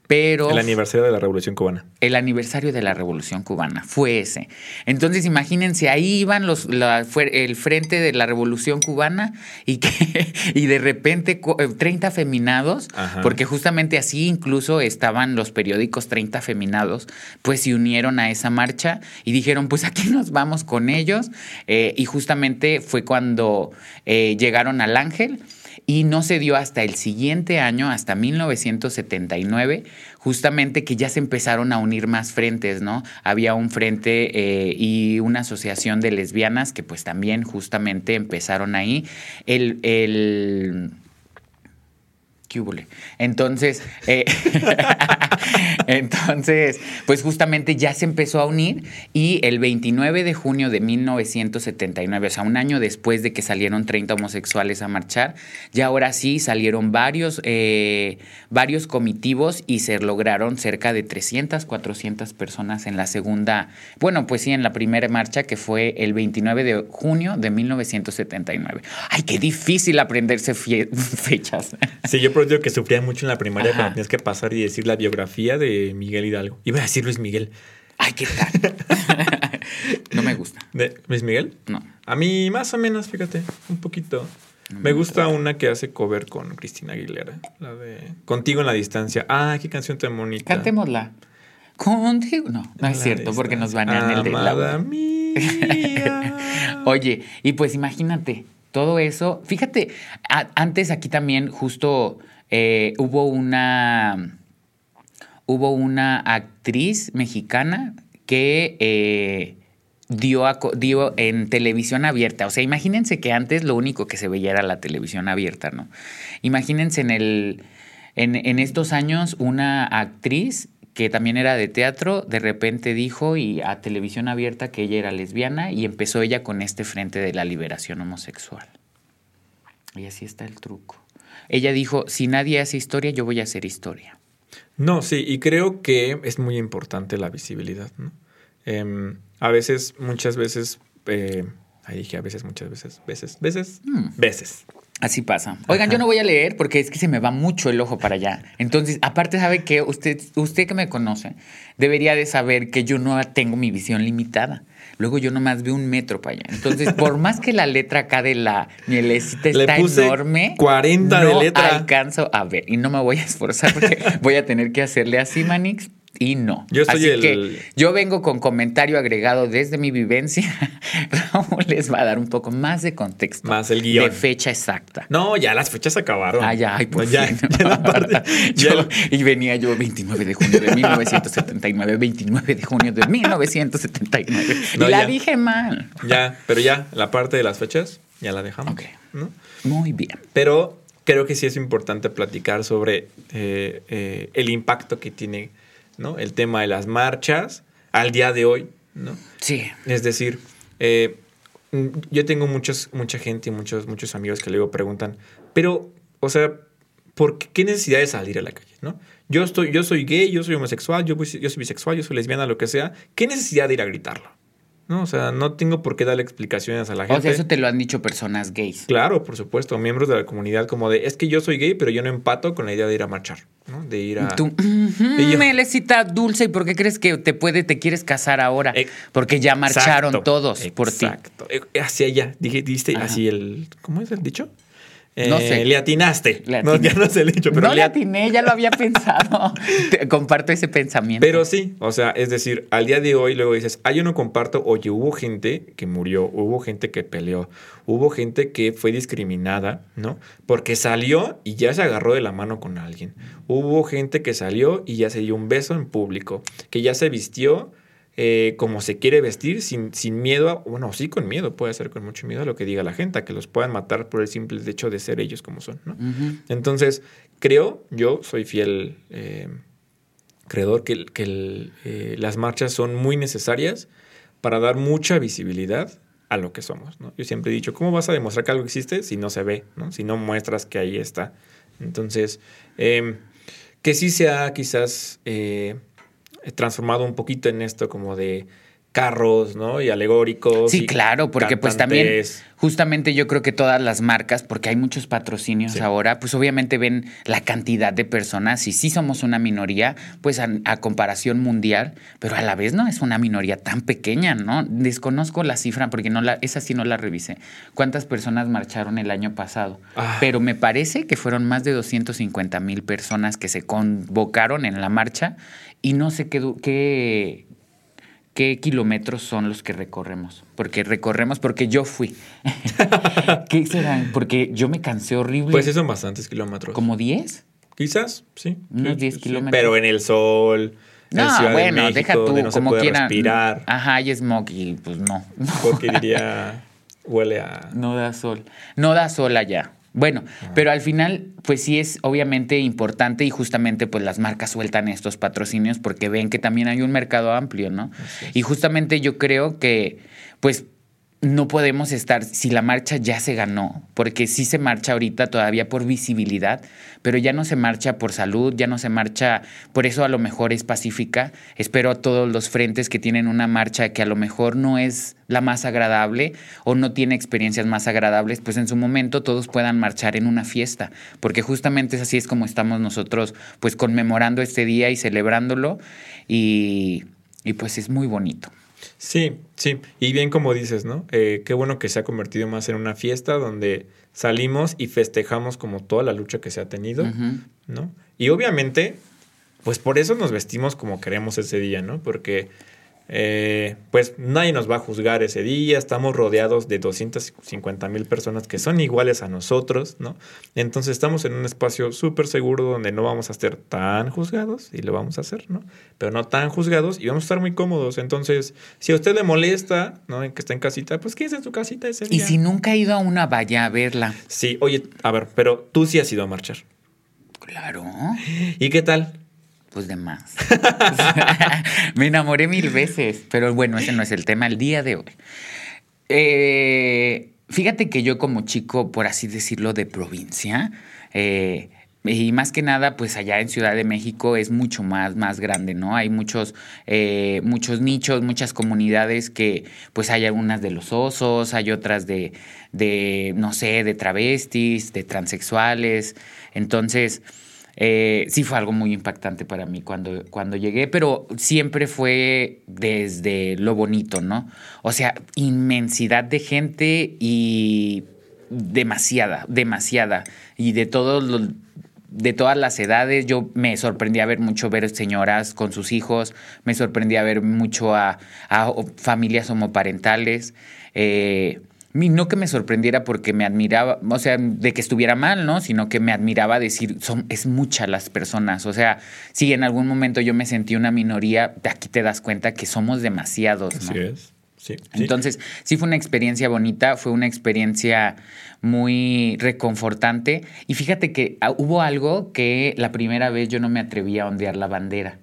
Speaker 2: pero...
Speaker 1: El aniversario de la Revolución Cubana.
Speaker 2: El aniversario de la Revolución Cubana, fue ese. Entonces imagínense, ahí iban los, fue el frente de la Revolución Cubana y, que, y de repente 30 eh, feminados, porque justamente así incluso estaban los periódicos 30 feminados, pues se unieron a esa marcha y dijeron, pues aquí nos vamos con ellos. Eh, y justamente fue cuando eh, llegaron al Ángel y no se dio hasta el siguiente año, hasta 1979, justamente que ya se empezaron a unir más frentes, ¿no? Había un frente eh, y una asociación de lesbianas que pues también justamente empezaron ahí. el, el ¿Qué Entonces, eh, entonces, pues justamente ya se empezó a unir y el 29 de junio de 1979, o sea, un año después de que salieron 30 homosexuales a marchar, ya ahora sí salieron varios, eh, varios comitivos y se lograron cerca de 300, 400 personas en la segunda, bueno, pues sí, en la primera marcha que fue el 29 de junio de 1979. Ay, qué difícil aprenderse fechas.
Speaker 1: Sí, yo digo que sufría mucho en la primaria cuando tenías que pasar y decir la biografía de Miguel Hidalgo. Iba a decir Luis Miguel.
Speaker 2: Ay, qué tal. no me gusta.
Speaker 1: ¿De Luis Miguel?
Speaker 2: No.
Speaker 1: A mí más o menos, fíjate, un poquito. me, gusta una que hace cover con Cristina Aguilera, la de Contigo en la distancia. Ah, qué canción tan bonita.
Speaker 2: Cantémosla. Contigo. No, no es cierto, porque nos van a el de la. Mía. Oye, y pues imagínate, todo eso. Fíjate, antes aquí también justo eh, hubo una. Hubo una actriz mexicana que eh, dio, dio en televisión abierta. O sea, imagínense que antes lo único que se veía era la televisión abierta, ¿no? Imagínense en el. En, en estos años, una actriz que también era de teatro, de repente dijo y a televisión abierta que ella era lesbiana y empezó ella con este frente de la liberación homosexual. Y así está el truco. Ella dijo, si nadie hace historia, yo voy a hacer historia.
Speaker 1: No, sí, y creo que es muy importante la visibilidad. ¿no? Em, a veces, muchas veces, eh, ahí dije a veces, muchas veces, veces, veces, mm. veces.
Speaker 2: Así pasa. Oigan, yo no voy a leer porque es que se me va mucho el ojo para allá. Entonces, aparte sabe que usted, usted que me conoce, debería de saber que yo no tengo mi visión limitada. Luego yo nomás veo un metro para allá. Entonces, por más que la letra acá de la mielecita está enorme,
Speaker 1: 40 de letra.
Speaker 2: alcanzo a ver. Y no me voy a esforzar porque voy a tener que hacerle así, Manix y no. Yo soy Así que yo vengo con comentario agregado desde mi vivencia. Raúl les va a dar un poco más de contexto.
Speaker 1: Más el guion.
Speaker 2: De fecha exacta.
Speaker 1: No, ya las fechas acabaron.
Speaker 2: Ah, ya, ay, pues ya, Y venía yo 29 de junio de 1979, 29 de junio de 1979. y la dije mal.
Speaker 1: Ya, pero ya, la parte de las fechas ya la dejamos. Ok.
Speaker 2: Muy bien.
Speaker 1: Pero creo que sí es importante platicar sobre eh, eh, el impacto que tiene ¿no? El tema de las marchas al día de hoy, ¿no?
Speaker 2: Sí.
Speaker 1: Es decir, eh, yo tengo muchos, mucha gente y muchos, muchos amigos que luego preguntan, pero, o sea, ¿por qué, necesidad de salir a la calle, no? Yo, estoy, yo soy gay, yo soy homosexual, yo, yo soy bisexual, yo soy lesbiana, lo que sea. ¿Qué necesidad de ir a gritarlo? ¿No? O sea, no tengo por qué darle explicaciones a la gente. O sea,
Speaker 2: eso te lo han dicho personas gays.
Speaker 1: Claro, por supuesto, miembros de la comunidad como de, es que yo soy gay, pero yo no empato con la idea de ir a marchar, ¿no? De ir a...
Speaker 2: Tú, Melecita dulce, ¿y por qué crees que te puede, te quieres casar ahora? Eh, Porque ya marcharon todos por ti. Exacto.
Speaker 1: Eh, hacia allá, dije, diste así el, ¿cómo es el dicho? No eh, sé. Le atinaste. No, ya no sé el hecho,
Speaker 2: pero. No le atiné, ya lo había pensado. comparto ese pensamiento.
Speaker 1: Pero sí, o sea, es decir, al día de hoy luego dices, ah, yo no comparto, oye, hubo gente que murió, hubo gente que peleó, hubo gente que fue discriminada, ¿no? Porque salió y ya se agarró de la mano con alguien. Hubo gente que salió y ya se dio un beso en público, que ya se vistió eh, como se quiere vestir, sin, sin miedo, bueno, sí con miedo, puede ser con mucho miedo a lo que diga la gente, a que los puedan matar por el simple hecho de ser ellos como son, ¿no? Entonces, creo, yo soy fiel eh, creedor que, que eh, las marchas son muy necesarias para dar mucha visibilidad a lo que somos, ¿no? Yo siempre he dicho, ¿cómo vas a demostrar que algo existe si no se ve, ¿no? Si no muestras que ahí está. Entonces, em, que sí sea quizás transformado un poquito en esto como de carros, ¿no? Y alegóricos.
Speaker 2: Sí, claro, porque pues también justamente yo creo que todas las marcas, porque hay muchos patrocinios ahora, pues obviamente ven la cantidad de personas y sí somos una minoría, pues a, comparación mundial, pero a la vez no es una minoría tan pequeña, ¿no? Desconozco la cifra porque no la, esa sí no la revisé. ¿Cuántas personas marcharon el año pasado? Ah. Pero me parece que fueron más de 250 mil personas que se convocaron en la marcha y no sé qué, qué qué kilómetros son los que recorremos. Porque recorremos, porque yo fui. ¿Qué serán? Porque yo me cansé horrible.
Speaker 1: Pues sí son bastantes kilómetros.
Speaker 2: ¿Como 10?
Speaker 1: Quizás, sí.
Speaker 2: Unos
Speaker 1: Sí,
Speaker 2: 10
Speaker 1: sí,
Speaker 2: kilómetros.
Speaker 1: Pero en el sol. en
Speaker 2: No,
Speaker 1: Ciudad de
Speaker 2: bueno,
Speaker 1: México,
Speaker 2: deja tú,
Speaker 1: no
Speaker 2: como quieran.
Speaker 1: respirar.
Speaker 2: Ajá, hay smog y pues no.
Speaker 1: Porque diría. Huele a.
Speaker 2: No da sol. No da sol allá. Bueno, pero al final, pues sí es obviamente importante y justamente pues las marcas sueltan estos patrocinios porque ven que también hay un mercado amplio, ¿no? Y justamente yo creo que pues no podemos estar, si la marcha ya se ganó, porque sí se marcha ahorita todavía por visibilidad, pero ya no se marcha por salud, ya no se marcha, por eso a lo mejor es pacífica. Espero a todos los frentes que tienen una marcha que a lo mejor no es la más agradable o no tiene experiencias más agradables, pues en su momento todos puedan marchar en una fiesta, porque justamente es así es como estamos nosotros pues conmemorando este día y celebrándolo y, y pues es muy bonito.
Speaker 1: Sí, sí. Y bien como dices, ¿no? Eh, qué bueno que se ha convertido más en una fiesta donde salimos y festejamos como toda la lucha que se ha tenido. ¿no? Y obviamente, pues por eso nos vestimos como queremos ese día, ¿no? Porque eh, pues nadie nos va a juzgar ese día, estamos rodeados de 250 mil personas que son iguales a nosotros, ¿no? Entonces estamos en un espacio súper seguro donde no vamos a ser tan juzgados, y lo vamos a hacer, ¿no? Pero no tan juzgados y vamos a estar muy cómodos. Entonces, si a usted le molesta, ¿no? En que está en casita, pues quédese en su casita ese
Speaker 2: Y
Speaker 1: día.
Speaker 2: si nunca ha ido a una, vaya a verla.
Speaker 1: Sí, oye, a ver, pero tú sí has ido a marchar.
Speaker 2: Claro.
Speaker 1: ¿Y qué tal?
Speaker 2: Pues de más. Me enamoré mil veces, pero bueno, ese no es el tema el día de hoy. Eh, fíjate que yo como chico, por así decirlo, de provincia, eh, y más que nada, pues allá en Ciudad de México es mucho más, más grande, ¿no? Hay muchos, eh, muchos nichos, muchas comunidades que, pues hay algunas de los osos, hay otras de, de no sé, de travestis, de transexuales. Entonces, eh, sí fue algo muy impactante para mí cuando, cuando llegué, pero siempre fue desde lo bonito, ¿no? O sea, inmensidad de gente y demasiada, demasiada. Y de todos los de todas las edades, yo me sorprendía ver mucho ver señoras con sus hijos, me sorprendía ver mucho a, familias homoparentales. Eh, no que me sorprendiera porque me admiraba, o sea, de que estuviera mal, ¿no? Sino que me admiraba decir, son, es muchas las personas. O sea, si en algún momento yo me sentí una minoría, de aquí te das cuenta que somos demasiados, ¿no?
Speaker 1: Así es. Sí, sí.
Speaker 2: Entonces, sí fue una experiencia bonita, fue una experiencia muy reconfortante. Y fíjate que ah, hubo algo que la primera vez yo no me atrevía a ondear la bandera.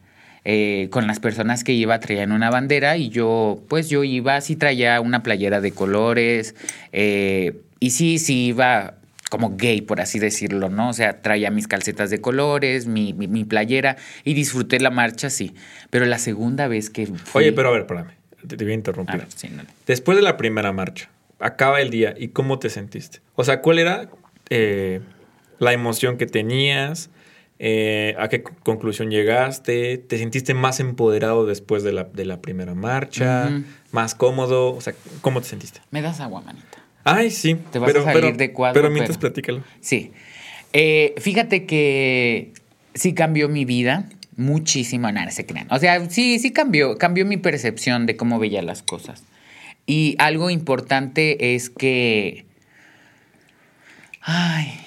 Speaker 2: Eh, con las personas que iba traían una bandera y yo, pues yo iba, sí traía una playera de colores eh, y sí, sí iba como gay, por así decirlo, ¿no? O sea, traía mis calcetas de colores, mi, mi, mi playera y disfruté la marcha, sí. Pero la segunda vez que fui...
Speaker 1: Oye, pero a ver, espérame. Te, voy a
Speaker 2: A
Speaker 1: interrumpir.
Speaker 2: ver, sí, no.
Speaker 1: Después de la primera marcha, acaba el día y cómo te sentiste. O sea, ¿cuál era eh, la emoción que tenías? Eh, ¿A qué co- conclusión llegaste? ¿Te sentiste más empoderado después de la, de la primera marcha? ¿Más cómodo? O sea, ¿cómo te sentiste?
Speaker 2: Me das agua, manita.
Speaker 1: Ay, sí.
Speaker 2: Te vas a salir de cuadro,
Speaker 1: Pero mientras
Speaker 2: pero-
Speaker 1: platícalo.
Speaker 2: Sí. Eh, fíjate que sí cambió mi vida muchísimo. Nada, se crean. O sea, sí, sí cambió. Cambió mi percepción de cómo veía las cosas. Y algo importante es que. Ay.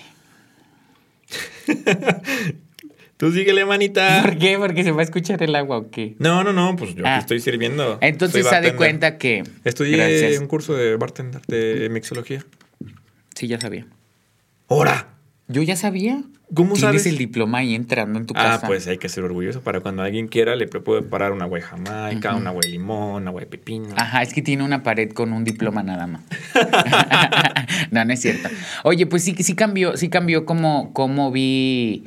Speaker 1: Tú síguele, manita.
Speaker 2: ¿Por qué? Porque se va a escuchar el agua o qué.
Speaker 1: No, no, no, pues yo
Speaker 2: Ah.
Speaker 1: estoy sirviendo.
Speaker 2: Entonces se de cuenta que.
Speaker 1: Estudié
Speaker 2: Gracias.
Speaker 1: un curso de bartender, de mixología.
Speaker 2: Sí, ya sabía.
Speaker 1: ¡Hora!
Speaker 2: Yo ya sabía.
Speaker 1: ¿Cómo
Speaker 2: Tienes
Speaker 1: sabes?
Speaker 2: el diploma ahí entrando en tu
Speaker 1: Ah,
Speaker 2: casa.
Speaker 1: pues hay que ser orgulloso para cuando alguien quiera le puede preparar una agua de jamaica, una agua de limón, una agua de pepino.
Speaker 2: Ajá, es que tiene una pared con un diploma nada más. no, no es cierto. Oye, pues sí, sí cambió, sí cambió como, como vi.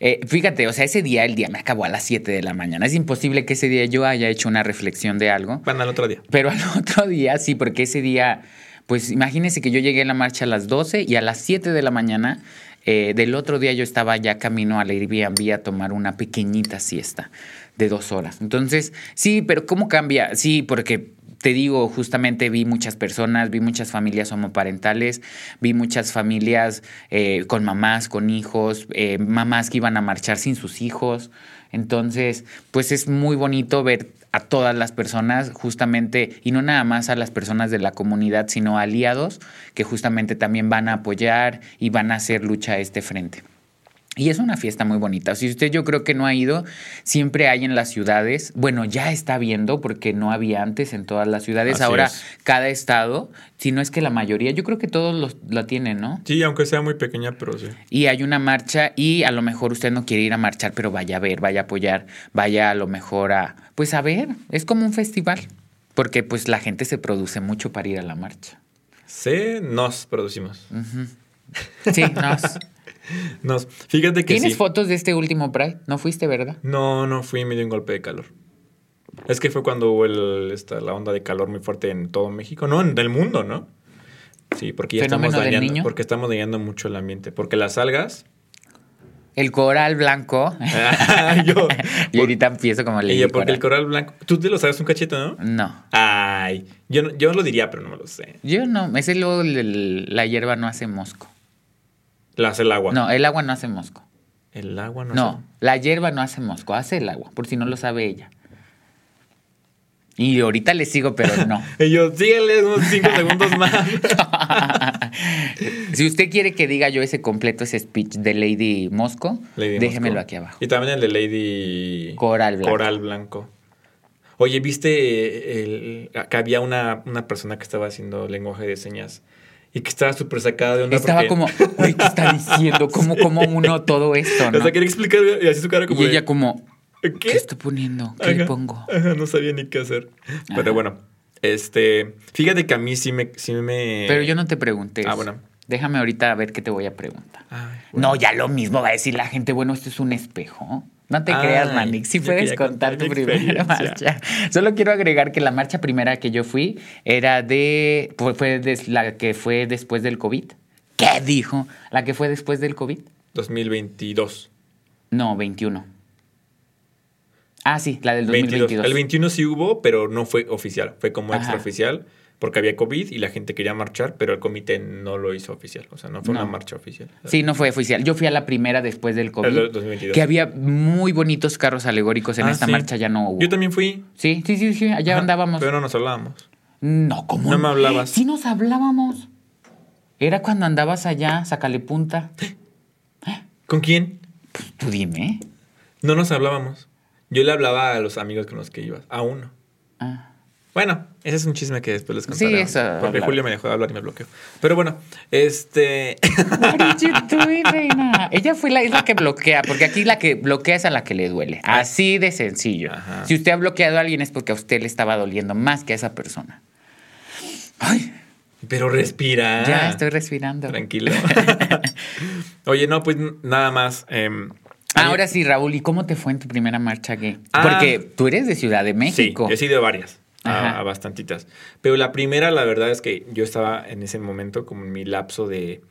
Speaker 2: eh, fíjate, o sea, ese día, el día me acabó a las 7 de la mañana. Es imposible que ese día yo haya hecho una reflexión de algo.
Speaker 1: Van al otro día.
Speaker 2: Pero al otro día, sí, porque ese día, pues imagínense que yo llegué a la marcha a las 12 y a las 7 de la mañana eh, del otro día yo estaba ya camino al Airbnb a tomar una pequeñita siesta de dos horas. Entonces, sí, pero ¿cómo cambia? Sí, porque te digo, justamente vi muchas personas, vi muchas familias homoparentales, vi muchas familias eh, con mamás, con hijos, eh, mamás que iban a marchar sin sus hijos. Entonces, pues es muy bonito ver a todas las personas, justamente, y no nada más a las personas de la comunidad, sino aliados que justamente también van a apoyar y van a hacer lucha a este frente. Y es una fiesta muy bonita. Si usted yo creo que no ha ido, siempre hay en las ciudades. Bueno, ya está viendo porque no había antes en todas las ciudades.
Speaker 1: Así
Speaker 2: Ahora
Speaker 1: es.
Speaker 2: cada estado, si no es que la mayoría, yo creo que todos los, la tienen, ¿no?
Speaker 1: Sí, aunque sea muy pequeña, pero sí.
Speaker 2: Y hay una marcha y a lo mejor usted no quiere ir a marchar, pero vaya a ver, vaya a apoyar, vaya a lo mejor a, pues a ver, es como un festival, porque pues la gente se produce mucho para ir a la marcha.
Speaker 1: Sí, nos producimos.
Speaker 2: Sí, nos.
Speaker 1: Nos. Fíjate que
Speaker 2: ¿Tienes
Speaker 1: sí.
Speaker 2: fotos de este último Pride? ¿No fuiste, verdad?
Speaker 1: No, no fui, me dio un golpe de calor. Es que fue cuando hubo el- esta, la onda de calor muy fuerte en todo México, no, en el mundo, ¿no? Sí, porque ya estamos
Speaker 2: ¿Fenómeno del
Speaker 1: dañando,
Speaker 2: niño?
Speaker 1: porque estamos dañando mucho el ambiente. Porque las algas.
Speaker 2: El coral blanco.
Speaker 1: yo,
Speaker 2: y ahorita empiezo como le
Speaker 1: y yo, porque el coral blanco. Tú te lo sabes un cachito, ¿no?
Speaker 2: No.
Speaker 1: Ay, yo, yo lo diría, pero no me lo sé.
Speaker 2: Yo no, ese luego la hierba no hace mosco.
Speaker 1: La hace el agua.
Speaker 2: No, el agua no hace mosco.
Speaker 1: El agua no,
Speaker 2: No, la hierba no hace mosco, hace el agua, por si no lo sabe ella. Y ahorita le sigo, pero no.
Speaker 1: Y yo, síguele unos cinco segundos más.
Speaker 2: si usted quiere que diga yo ese completo, ese speech de Lady Mosco,
Speaker 1: Lady
Speaker 2: déjemelo aquí abajo.
Speaker 1: Y también el de Lady
Speaker 2: Coral blanco.
Speaker 1: Coral blanco. Oye, ¿viste el, que había una, una persona que estaba haciendo lenguaje de señas y que estaba súper sacada de onda?
Speaker 2: Estaba
Speaker 1: porque-
Speaker 2: como, güey, ¿qué está diciendo? ¿Cómo, cómo uno todo esto?
Speaker 1: O
Speaker 2: ¿no?
Speaker 1: sea, quería explicar y así su cara como
Speaker 2: Y
Speaker 1: de,
Speaker 2: ella como,
Speaker 1: ¿qué?
Speaker 2: ¿qué estoy poniendo? ¿Qué le pongo?
Speaker 1: ajá, no sabía ni qué hacer. Pero bueno, este, fíjate que a mí sí me... Sí me
Speaker 2: Pero yo no te pregunté.
Speaker 1: Ah, bueno.
Speaker 2: Déjame ahorita a ver qué te voy a preguntar.
Speaker 1: Ay, bueno.
Speaker 2: No, ya lo mismo va a decir la gente, bueno, esto es un espejo. No te
Speaker 1: Ay,
Speaker 2: creas, Manix. Si puedes contar
Speaker 1: contar
Speaker 2: tu primera marcha. Solo quiero agregar que la marcha primera que yo fui era de. Fue, la que fue después del COVID. ¿Qué dijo? ¿La que fue después del COVID?
Speaker 1: 2022.
Speaker 2: No, 21. Ah, sí, la del
Speaker 1: 22.
Speaker 2: 2022.
Speaker 1: El 21 sí hubo, pero no fue oficial. Fue como
Speaker 2: Ajá.
Speaker 1: extraoficial porque había COVID y la gente quería marchar, pero el comité no lo hizo oficial. O sea, no fue
Speaker 2: No.
Speaker 1: una marcha oficial.
Speaker 2: Sí, no fue oficial. Yo fui a la primera después del COVID.
Speaker 1: El del 2022.
Speaker 2: Que había muy bonitos carros alegóricos. En
Speaker 1: Ah,
Speaker 2: esta
Speaker 1: sí.
Speaker 2: marcha ya no hubo.
Speaker 1: Yo también fui.
Speaker 2: Sí, sí, sí, sí. Allá
Speaker 1: Ajá,
Speaker 2: andábamos.
Speaker 1: Pero no nos hablábamos.
Speaker 2: No, ¿cómo?
Speaker 1: No me hablabas.
Speaker 2: Sí nos hablábamos. Era cuando andabas allá, sácale punta.
Speaker 1: ¿Con quién?
Speaker 2: Tú dime.
Speaker 1: No nos hablábamos. Yo le hablaba a los amigos con los que ibas. A uno.
Speaker 2: Ah.
Speaker 1: Bueno, ese es un chisme que después les
Speaker 2: Sí,
Speaker 1: contaré.
Speaker 2: eso,
Speaker 1: Porque
Speaker 2: hablar.
Speaker 1: Julio me dejó de hablar y me bloqueó. Pero bueno, este...
Speaker 2: What did you do, reina? Ella fue la, es la que bloquea, porque aquí la que bloquea es a la que le duele. Así de sencillo.
Speaker 1: Ajá.
Speaker 2: Si usted ha bloqueado a alguien es porque a usted le estaba doliendo más que a esa persona. Ay,
Speaker 1: Pero respira.
Speaker 2: ya estoy respirando.
Speaker 1: Tranquilo. Oye, no, pues nada más. em,
Speaker 2: Ahora sí, Raúl, ¿y cómo te fue en tu primera marcha gay?
Speaker 1: Ah.
Speaker 2: Porque tú eres de Ciudad de
Speaker 1: Sí,
Speaker 2: México.
Speaker 1: he sido a varias. A, a bastantitas. Pero la primera, la verdad es que yo estaba en ese momento como en mi lapso de,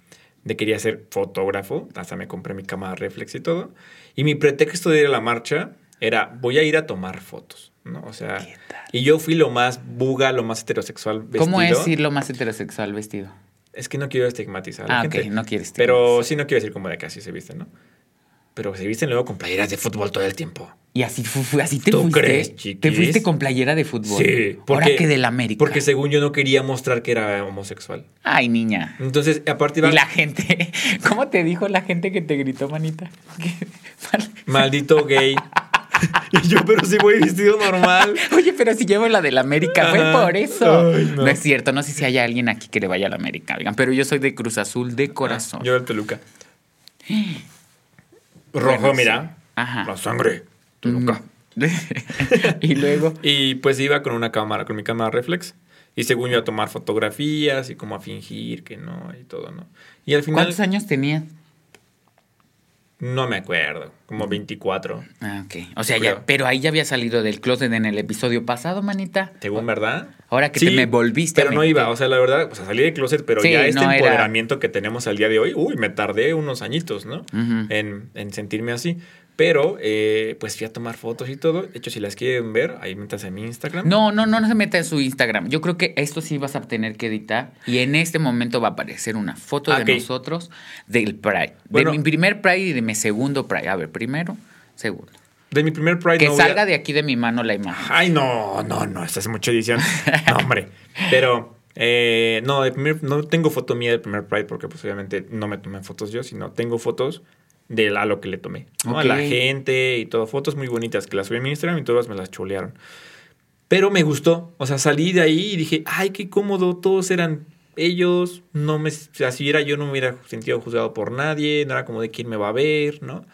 Speaker 1: de quería ser fotógrafo. Hasta me compré mi cámara reflex y todo. Y mi pretexto de ir a la marcha era, voy a ir a tomar fotos. ¿no? O sea, y yo fui lo más buga, lo más heterosexual vestido.
Speaker 2: ¿Cómo es ir lo más heterosexual vestido?
Speaker 1: Es que no quiero estigmatizar a la
Speaker 2: Ah, ok,
Speaker 1: gente.
Speaker 2: no quieres
Speaker 1: Pero sí no quiero decir como de que así se visten, ¿no? Pero se visten luego con playeras de fútbol todo el tiempo.
Speaker 2: Y así, así te
Speaker 1: ¿Tú
Speaker 2: fuiste.
Speaker 1: crees, chiquis?
Speaker 2: Te fuiste con playera de fútbol.
Speaker 1: Sí.
Speaker 2: Ahora que del América.
Speaker 1: Porque según yo no quería mostrar que era homosexual.
Speaker 2: Ay, niña.
Speaker 1: Entonces, a partir
Speaker 2: Y la gente, ¿cómo te dijo la gente que te gritó, manita?
Speaker 1: maldito gay. y yo, pero si voy vestido normal.
Speaker 2: Oye, pero si llevo la del América, fue por eso.
Speaker 1: Ay, no.
Speaker 2: no. es cierto, no sé si hay alguien aquí que le vaya al América, oigan, pero yo soy de Cruz Azul de corazón.
Speaker 1: Yo del Toluca. Rojo,
Speaker 2: Bueno,
Speaker 1: mira.
Speaker 2: sí. Ajá.
Speaker 1: La sangre. Toluca.
Speaker 2: y luego,
Speaker 1: Y pues iba con una cámara, con mi cámara reflex. Y según yo a tomar fotografías y como a fingir que no y todo, ¿no? Y al final
Speaker 2: ¿cuántos años tenías?
Speaker 1: No me acuerdo, como 24.
Speaker 2: Ah, ok. O sea,
Speaker 1: Creo.
Speaker 2: ya, pero ahí ya había salido del closet en el episodio pasado, manita.
Speaker 1: Según verdad.
Speaker 2: Ahora que te me volviste a
Speaker 1: Pero no
Speaker 2: meter.
Speaker 1: iba, o sea, la verdad, o sea, salí del closet, pero
Speaker 2: Sí,
Speaker 1: ya este
Speaker 2: no era-
Speaker 1: empoderamiento que tenemos al día de hoy, uy, me tardé unos añitos, ¿no? En, en sentirme así. Pero, eh, pues fui a tomar fotos y todo. De hecho, si las quieren ver, ahí métanse en mi Instagram.
Speaker 2: No, no, no, no se meta en su Instagram. Yo creo que esto sí vas a tener que editar. Y en este momento va a aparecer una foto de nosotros del Pride.
Speaker 1: Bueno.
Speaker 2: de mi primer Pride y de mi segundo Pride. A ver, primero, segundo.
Speaker 1: De mi primer Pride
Speaker 2: Que
Speaker 1: no voy a-
Speaker 2: salga de aquí de mi mano la imagen.
Speaker 1: Ay, no, no, no, esta es mucha edición. No, hombre. Pero, eh, no, primer- no tengo foto mía del primer Pride porque, pues, obviamente no me tomé fotos yo, sino tengo fotos de la- lo que le tomé. ¿no? A la gente y todo. Fotos muy bonitas que las subí a mi Instagram y todas me las chulearon. Pero me gustó. O sea, salí de ahí y dije, ay, qué cómodo. Todos eran ellos. No me, o sea, si era yo, no me hubiera sentido juzgado por nadie. No era como de quién me va a ver, ¿no?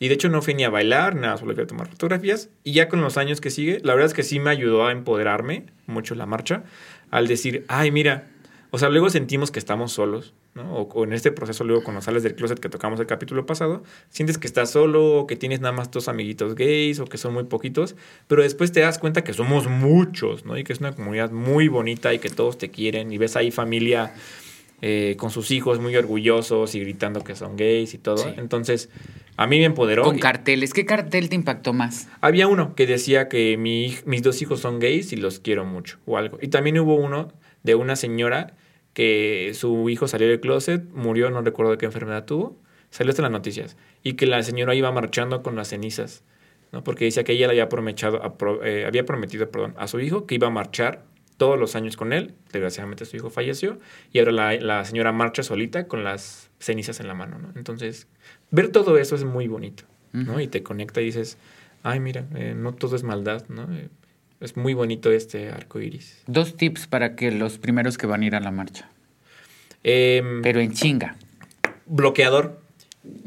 Speaker 1: Y de hecho no fui ni a bailar, nada, solo quería tomar fotografías. Y ya con los años que sigue, la verdad es que sí me ayudó a empoderarme mucho la marcha. Al decir, ay, mira. O sea, luego sentimos que estamos solos, ¿no? O, o en este proceso, luego cuando sales del closet que tocamos el capítulo pasado, sientes que estás solo, o que tienes nada más dos amiguitos gays, o que son muy poquitos, pero después te das cuenta que somos muchos, ¿no? Y que es una comunidad muy bonita y que todos te quieren, y ves ahí familia eh, con sus hijos muy orgullosos y gritando que son gays y todo.
Speaker 2: Sí.
Speaker 1: Entonces, a mí me empoderó.
Speaker 2: Con carteles. ¿Qué cartel te impactó más?
Speaker 1: Había uno que decía que mi, mis dos hijos son gays y los quiero mucho, o algo. Y también hubo uno de una señora que su hijo salió del closet, murió, no recuerdo de qué enfermedad tuvo, salió hasta las noticias, y que la señora iba marchando con las cenizas, ¿no? porque decía que ella le había prometido, eh, había prometido perdón, a su hijo que iba a marchar todos los años con él, desgraciadamente su hijo falleció, y ahora la, la señora marcha solita con las cenizas en la mano. ¿no? Entonces, ver todo eso es muy bonito, ¿no? Y te conecta y dices, ay, mira, eh, no todo es maldad, ¿no? Eh, es muy bonito este arco iris.
Speaker 2: Dos tips para que los primeros que van a ir a la marcha.
Speaker 1: Em,
Speaker 2: Pero en chinga.
Speaker 1: bloqueador,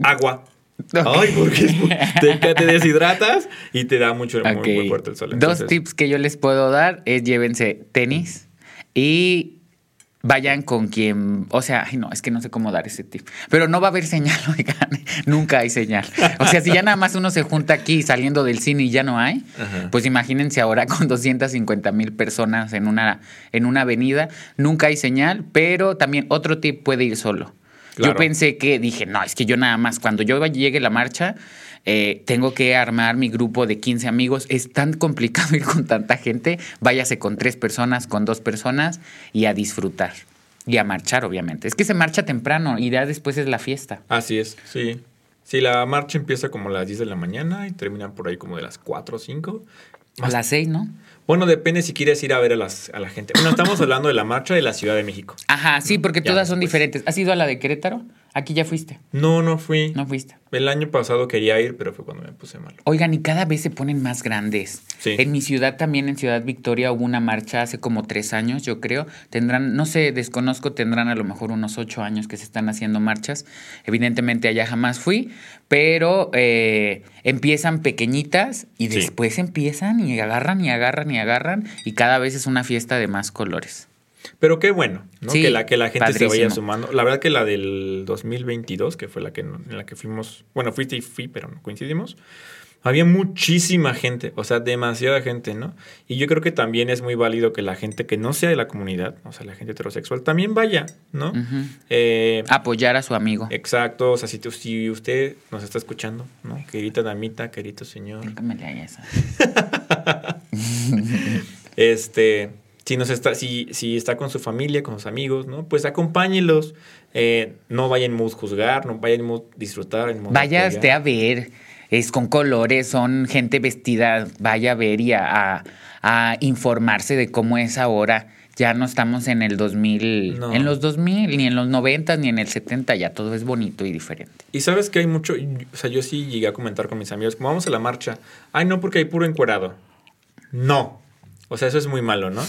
Speaker 1: agua. Ay, porque es muy- te, te deshidratas y te da mucho, muy-
Speaker 2: Ok.
Speaker 1: muy, fuerte el sol.
Speaker 2: Dos tips que yo les puedo dar es llévense tenis y vayan con quien, o sea, ay no, es que no sé cómo dar ese tip, pero no va a haber señal, oigan, nunca hay señal. O sea, si ya nada más uno se junta aquí saliendo del cine y ya no hay,
Speaker 1: Ajá.
Speaker 2: pues imagínense ahora con 250 mil personas en una, en una avenida, nunca hay señal, pero también otro tip puede ir solo.
Speaker 1: Claro.
Speaker 2: Yo pensé que dije, no, es que yo nada más, cuando yo llegue la marcha, eh, tengo que armar mi grupo de 15 amigos. Es tan complicado ir con tanta gente. Váyase con tres personas, con dos personas y a disfrutar. Y a marchar, obviamente. Es que se marcha temprano y ya después es la fiesta.
Speaker 1: Así es, sí. Sí, la marcha empieza como a las 10 de la mañana y termina por ahí como de las 4 o 5.
Speaker 2: A las seis, ¿no?
Speaker 1: Bueno, depende si quieres ir a ver a, las, a la gente. Bueno, estamos hablando de la marcha de la Ciudad de México.
Speaker 2: Ajá, sí, porque todas son
Speaker 1: después.
Speaker 2: diferentes. ¿Has ido a la de Querétaro? Aquí ya fuiste.
Speaker 1: No, no fui.
Speaker 2: No fuiste.
Speaker 1: El año pasado quería ir, pero fue cuando me puse malo.
Speaker 2: Oigan, y cada vez se ponen más grandes.
Speaker 1: Sí.
Speaker 2: En mi ciudad también, en Ciudad Victoria, hubo una marcha hace como tres años, yo creo. Tendrán, no sé, desconozco, tendrán a lo mejor unos ocho años que se están haciendo marchas. Evidentemente allá jamás fui, pero eh, empiezan pequeñitas y
Speaker 1: Sí.
Speaker 2: después empiezan y agarran y agarran y agarran y cada vez es una fiesta de más colores.
Speaker 1: Pero qué bueno, ¿no?
Speaker 2: Sí,
Speaker 1: que, la, que la gente se vaya
Speaker 2: padrísimo.
Speaker 1: sumando. La verdad que la del 2022, que fue la que, en la que fuimos, bueno, fuiste y fui, pero no coincidimos, había muchísima gente, o sea, demasiada gente, ¿no? Y yo creo que también es muy válido que la gente que no sea de la comunidad, o sea, la gente heterosexual, también vaya, ¿no?
Speaker 2: Ujú.
Speaker 1: Eh,
Speaker 2: Apoyar a su amigo.
Speaker 1: Exacto, o sea, si, tú- si usted nos está escuchando, ¿no? Querida damita, querido señor,
Speaker 2: Nunca me leí esa.
Speaker 1: este, si nos está, si, si está con su familia, con sus amigos, ¿no? Pues acompáñelos. Eh, no vaya en mood juzgar, no vaya en mood disfrutar,
Speaker 2: Vaya usted a ver, es con colores, son gente vestida, vaya a ver y a, a- a informarse de cómo es ahora. Ya no estamos en el 2000,
Speaker 1: No.
Speaker 2: en los 2000, ni en los 90, ni en el 70, ya todo es bonito y diferente.
Speaker 1: Y sabes que hay mucho, o sea, yo sí llegué a comentar con mis amigos, como vamos a la marcha, ay, no, porque hay puro encuerado. No. O sea, eso es muy malo, ¿no?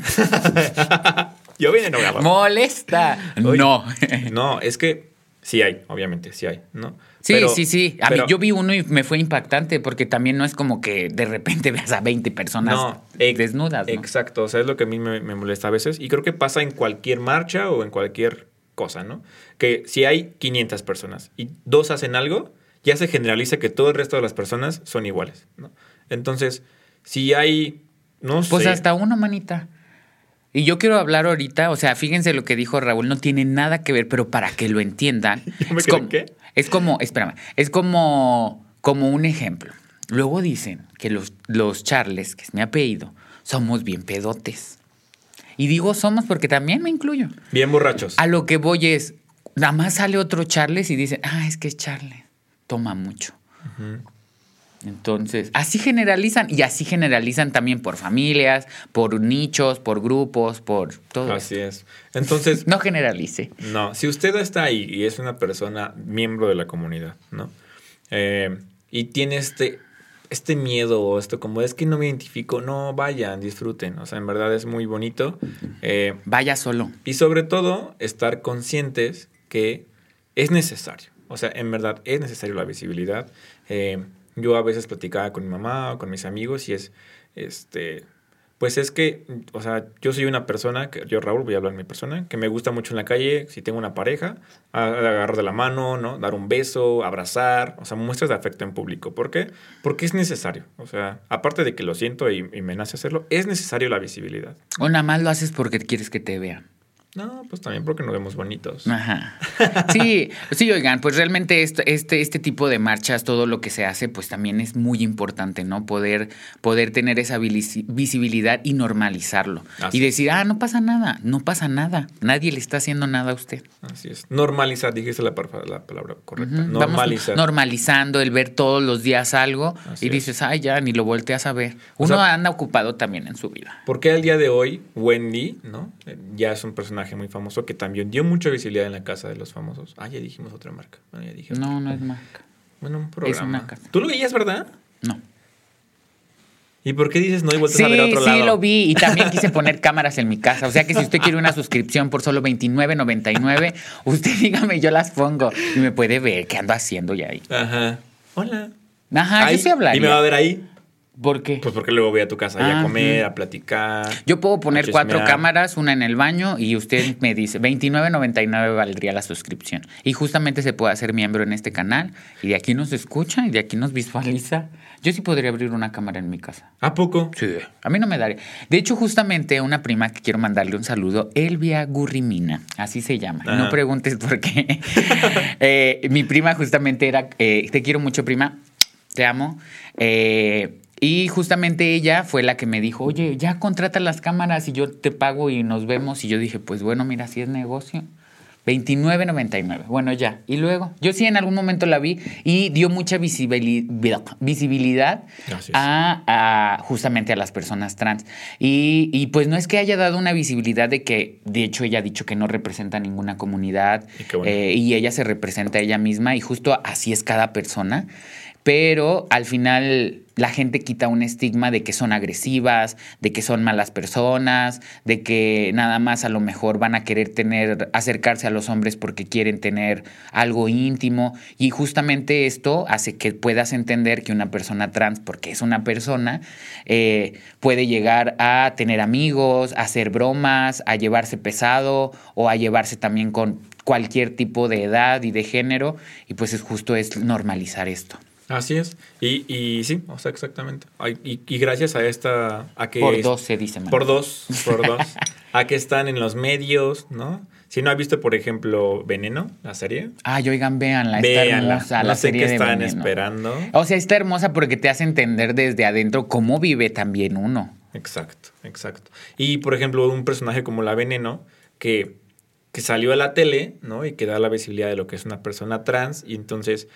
Speaker 1: yo vine enojado.
Speaker 2: ¡Molesta!
Speaker 1: Oye,
Speaker 2: no.
Speaker 1: No, es que sí hay, obviamente, sí hay, ¿no?
Speaker 2: Sí,
Speaker 1: Pero-
Speaker 2: sí, sí. A
Speaker 1: pero-
Speaker 2: mí yo vi uno y me fue impactante porque también no es como que de repente veas a 20 personas
Speaker 1: No, ex-
Speaker 2: desnudas, ¿no?
Speaker 1: Exacto, o sea, es lo que a mí me, me molesta a veces. Y creo que pasa en cualquier marcha o en cualquier cosa, ¿no? Que si hay 500 personas y dos hacen algo, ya se generaliza que todo el resto de las personas son iguales, ¿no? Entonces, si hay, no
Speaker 2: Pues
Speaker 1: sé.
Speaker 2: hasta uno, manita. Y yo quiero hablar ahorita, o sea, fíjense lo que dijo Raúl, no tiene nada que ver, pero para que lo entiendan.
Speaker 1: Me
Speaker 2: es, como,
Speaker 1: ¿qué?
Speaker 2: es como, espérame, es como, como un ejemplo. Luego dicen que los, los Charles, que es mi apellido, somos bien pedotes. Y digo somos porque también me incluyo.
Speaker 1: Bien borrachos.
Speaker 2: A lo que voy es, nada más sale otro Charles y dicen, ah, es que es Charles, toma mucho. Entonces, así generalizan y así generalizan también por familias, por nichos, por grupos, por todo.
Speaker 1: Así es. Entonces...
Speaker 2: no generalice.
Speaker 1: No, si usted está ahí y es una persona miembro de la comunidad, ¿no? Eh, y tiene este, este miedo o esto como es que no me identifico, no, vayan, disfruten. O sea, en verdad es muy bonito.
Speaker 2: Eh, Vaya solo.
Speaker 1: Y sobre todo, estar conscientes que es necesario. O sea, en verdad es necesario la visibilidad. Eh, yo a veces platicaba con mi mamá o con mis amigos y es, este, pues es que, o sea, yo soy una persona, que yo Raúl voy a hablar de mi persona, que me gusta mucho en la calle, si tengo una pareja, agarrar de la mano, ¿no? Dar un beso, abrazar, o sea, muestras de afecto en público. ¿Por qué? Porque es necesario. O sea, aparte de que lo siento y, me nace hacerlo, es necesario la visibilidad.
Speaker 2: O nada más lo haces porque quieres que te vean.
Speaker 1: No, pues también porque nos vemos bonitos.
Speaker 2: Ajá. Sí, sí, oigan, pues realmente este, este, este tipo de marchas, todo lo que se hace, pues también es muy importante, ¿no? Poder, poder tener esa visibilidad y normalizarlo. y decir, ah, no pasa nada, no pasa nada. Nadie le está haciendo nada a usted.
Speaker 1: Así es. Normalizar, dijiste la, la palabra correcta. Normalizar.
Speaker 2: normalizando el ver todos los días algo y dices, ay, ya, ni lo volteas a ver. Uno anda ocupado también en su vida.
Speaker 1: Porque al día de hoy, Wendy, ¿no? Ya es un personaje muy famoso que también dio mucha visibilidad en la casa de los famosos. Ah, ya dijimos otra marca.
Speaker 2: no, no es marca.
Speaker 1: Bueno, un programa. ¿Tú lo veías, verdad?
Speaker 2: No.
Speaker 1: ¿Y por qué dices no y vueltas a ver otro
Speaker 2: lado? Sí, lo vi y también quise poner cámaras en mi casa. O sea que si usted quiere una suscripción por solo $29.99, usted dígame, yo las pongo y me puede ver qué ando haciendo ya ahí.
Speaker 1: Ajá. Hola.
Speaker 2: Ajá, yo sí hablaría.
Speaker 1: ¿Y me va a ver ahí?
Speaker 2: ¿Por qué?
Speaker 1: Pues porque luego voy a tu casa a ah, comer, a platicar.
Speaker 2: Yo puedo poner cuatro cámaras, una en el baño, y usted me dice, 29.99 valdría la suscripción. Y justamente se puede hacer miembro en este canal, y de aquí nos escucha, y de aquí nos visualiza. Yo sí podría abrir una cámara en mi casa.
Speaker 1: ¿A poco?
Speaker 2: Sí. A mí no me daría. De hecho, justamente una prima que quiero mandarle un saludo, Elvia Gurrimina, así se llama. No preguntes por qué. Eh, mi prima justamente era, eh, te quiero mucho, prima, te amo. Eh, y justamente ella fue la que me dijo, oye, ya contrata las cámaras y yo te pago y nos vemos. Y yo dije, pues bueno, mira, si es negocio. 29.99. Bueno, ya. Y luego, yo sí en algún momento la vi y dio mucha visibilidad a, justamente a las personas trans. Y, pues no es que haya dado una visibilidad de que, de hecho, ella ha dicho que no representa ninguna comunidad eh, y ella se representa a ella misma y justo así es cada persona pero al final la gente quita un estigma de que son agresivas, de que son malas personas, de que nada más a lo mejor van a querer tener, acercarse a los hombres porque quieren tener algo íntimo. Y justamente esto hace que puedas entender que una persona trans, porque es una persona, eh, puede llegar a tener amigos, a hacer bromas, a llevarse pesado o a llevarse también con cualquier tipo de edad y de género. Y pues es justo es normalizar esto.
Speaker 1: Así es. Y, y sí, o sea, exactamente. Y, y, gracias a esta... A que
Speaker 2: por dos se dice.
Speaker 1: Por dos, por dos. a que están en los medios, ¿no? Si no has visto, por ejemplo, Veneno, la serie.
Speaker 2: Ay, oigan, véanla, está hermosa. la serie
Speaker 1: que están esperando.
Speaker 2: O sea, está hermosa porque te hace entender desde adentro cómo vive también uno.
Speaker 1: Exacto, exacto. Y, por ejemplo, un personaje como la Veneno, que, que salió a la tele, ¿no? Y que da la visibilidad de lo que es una persona trans, y entonces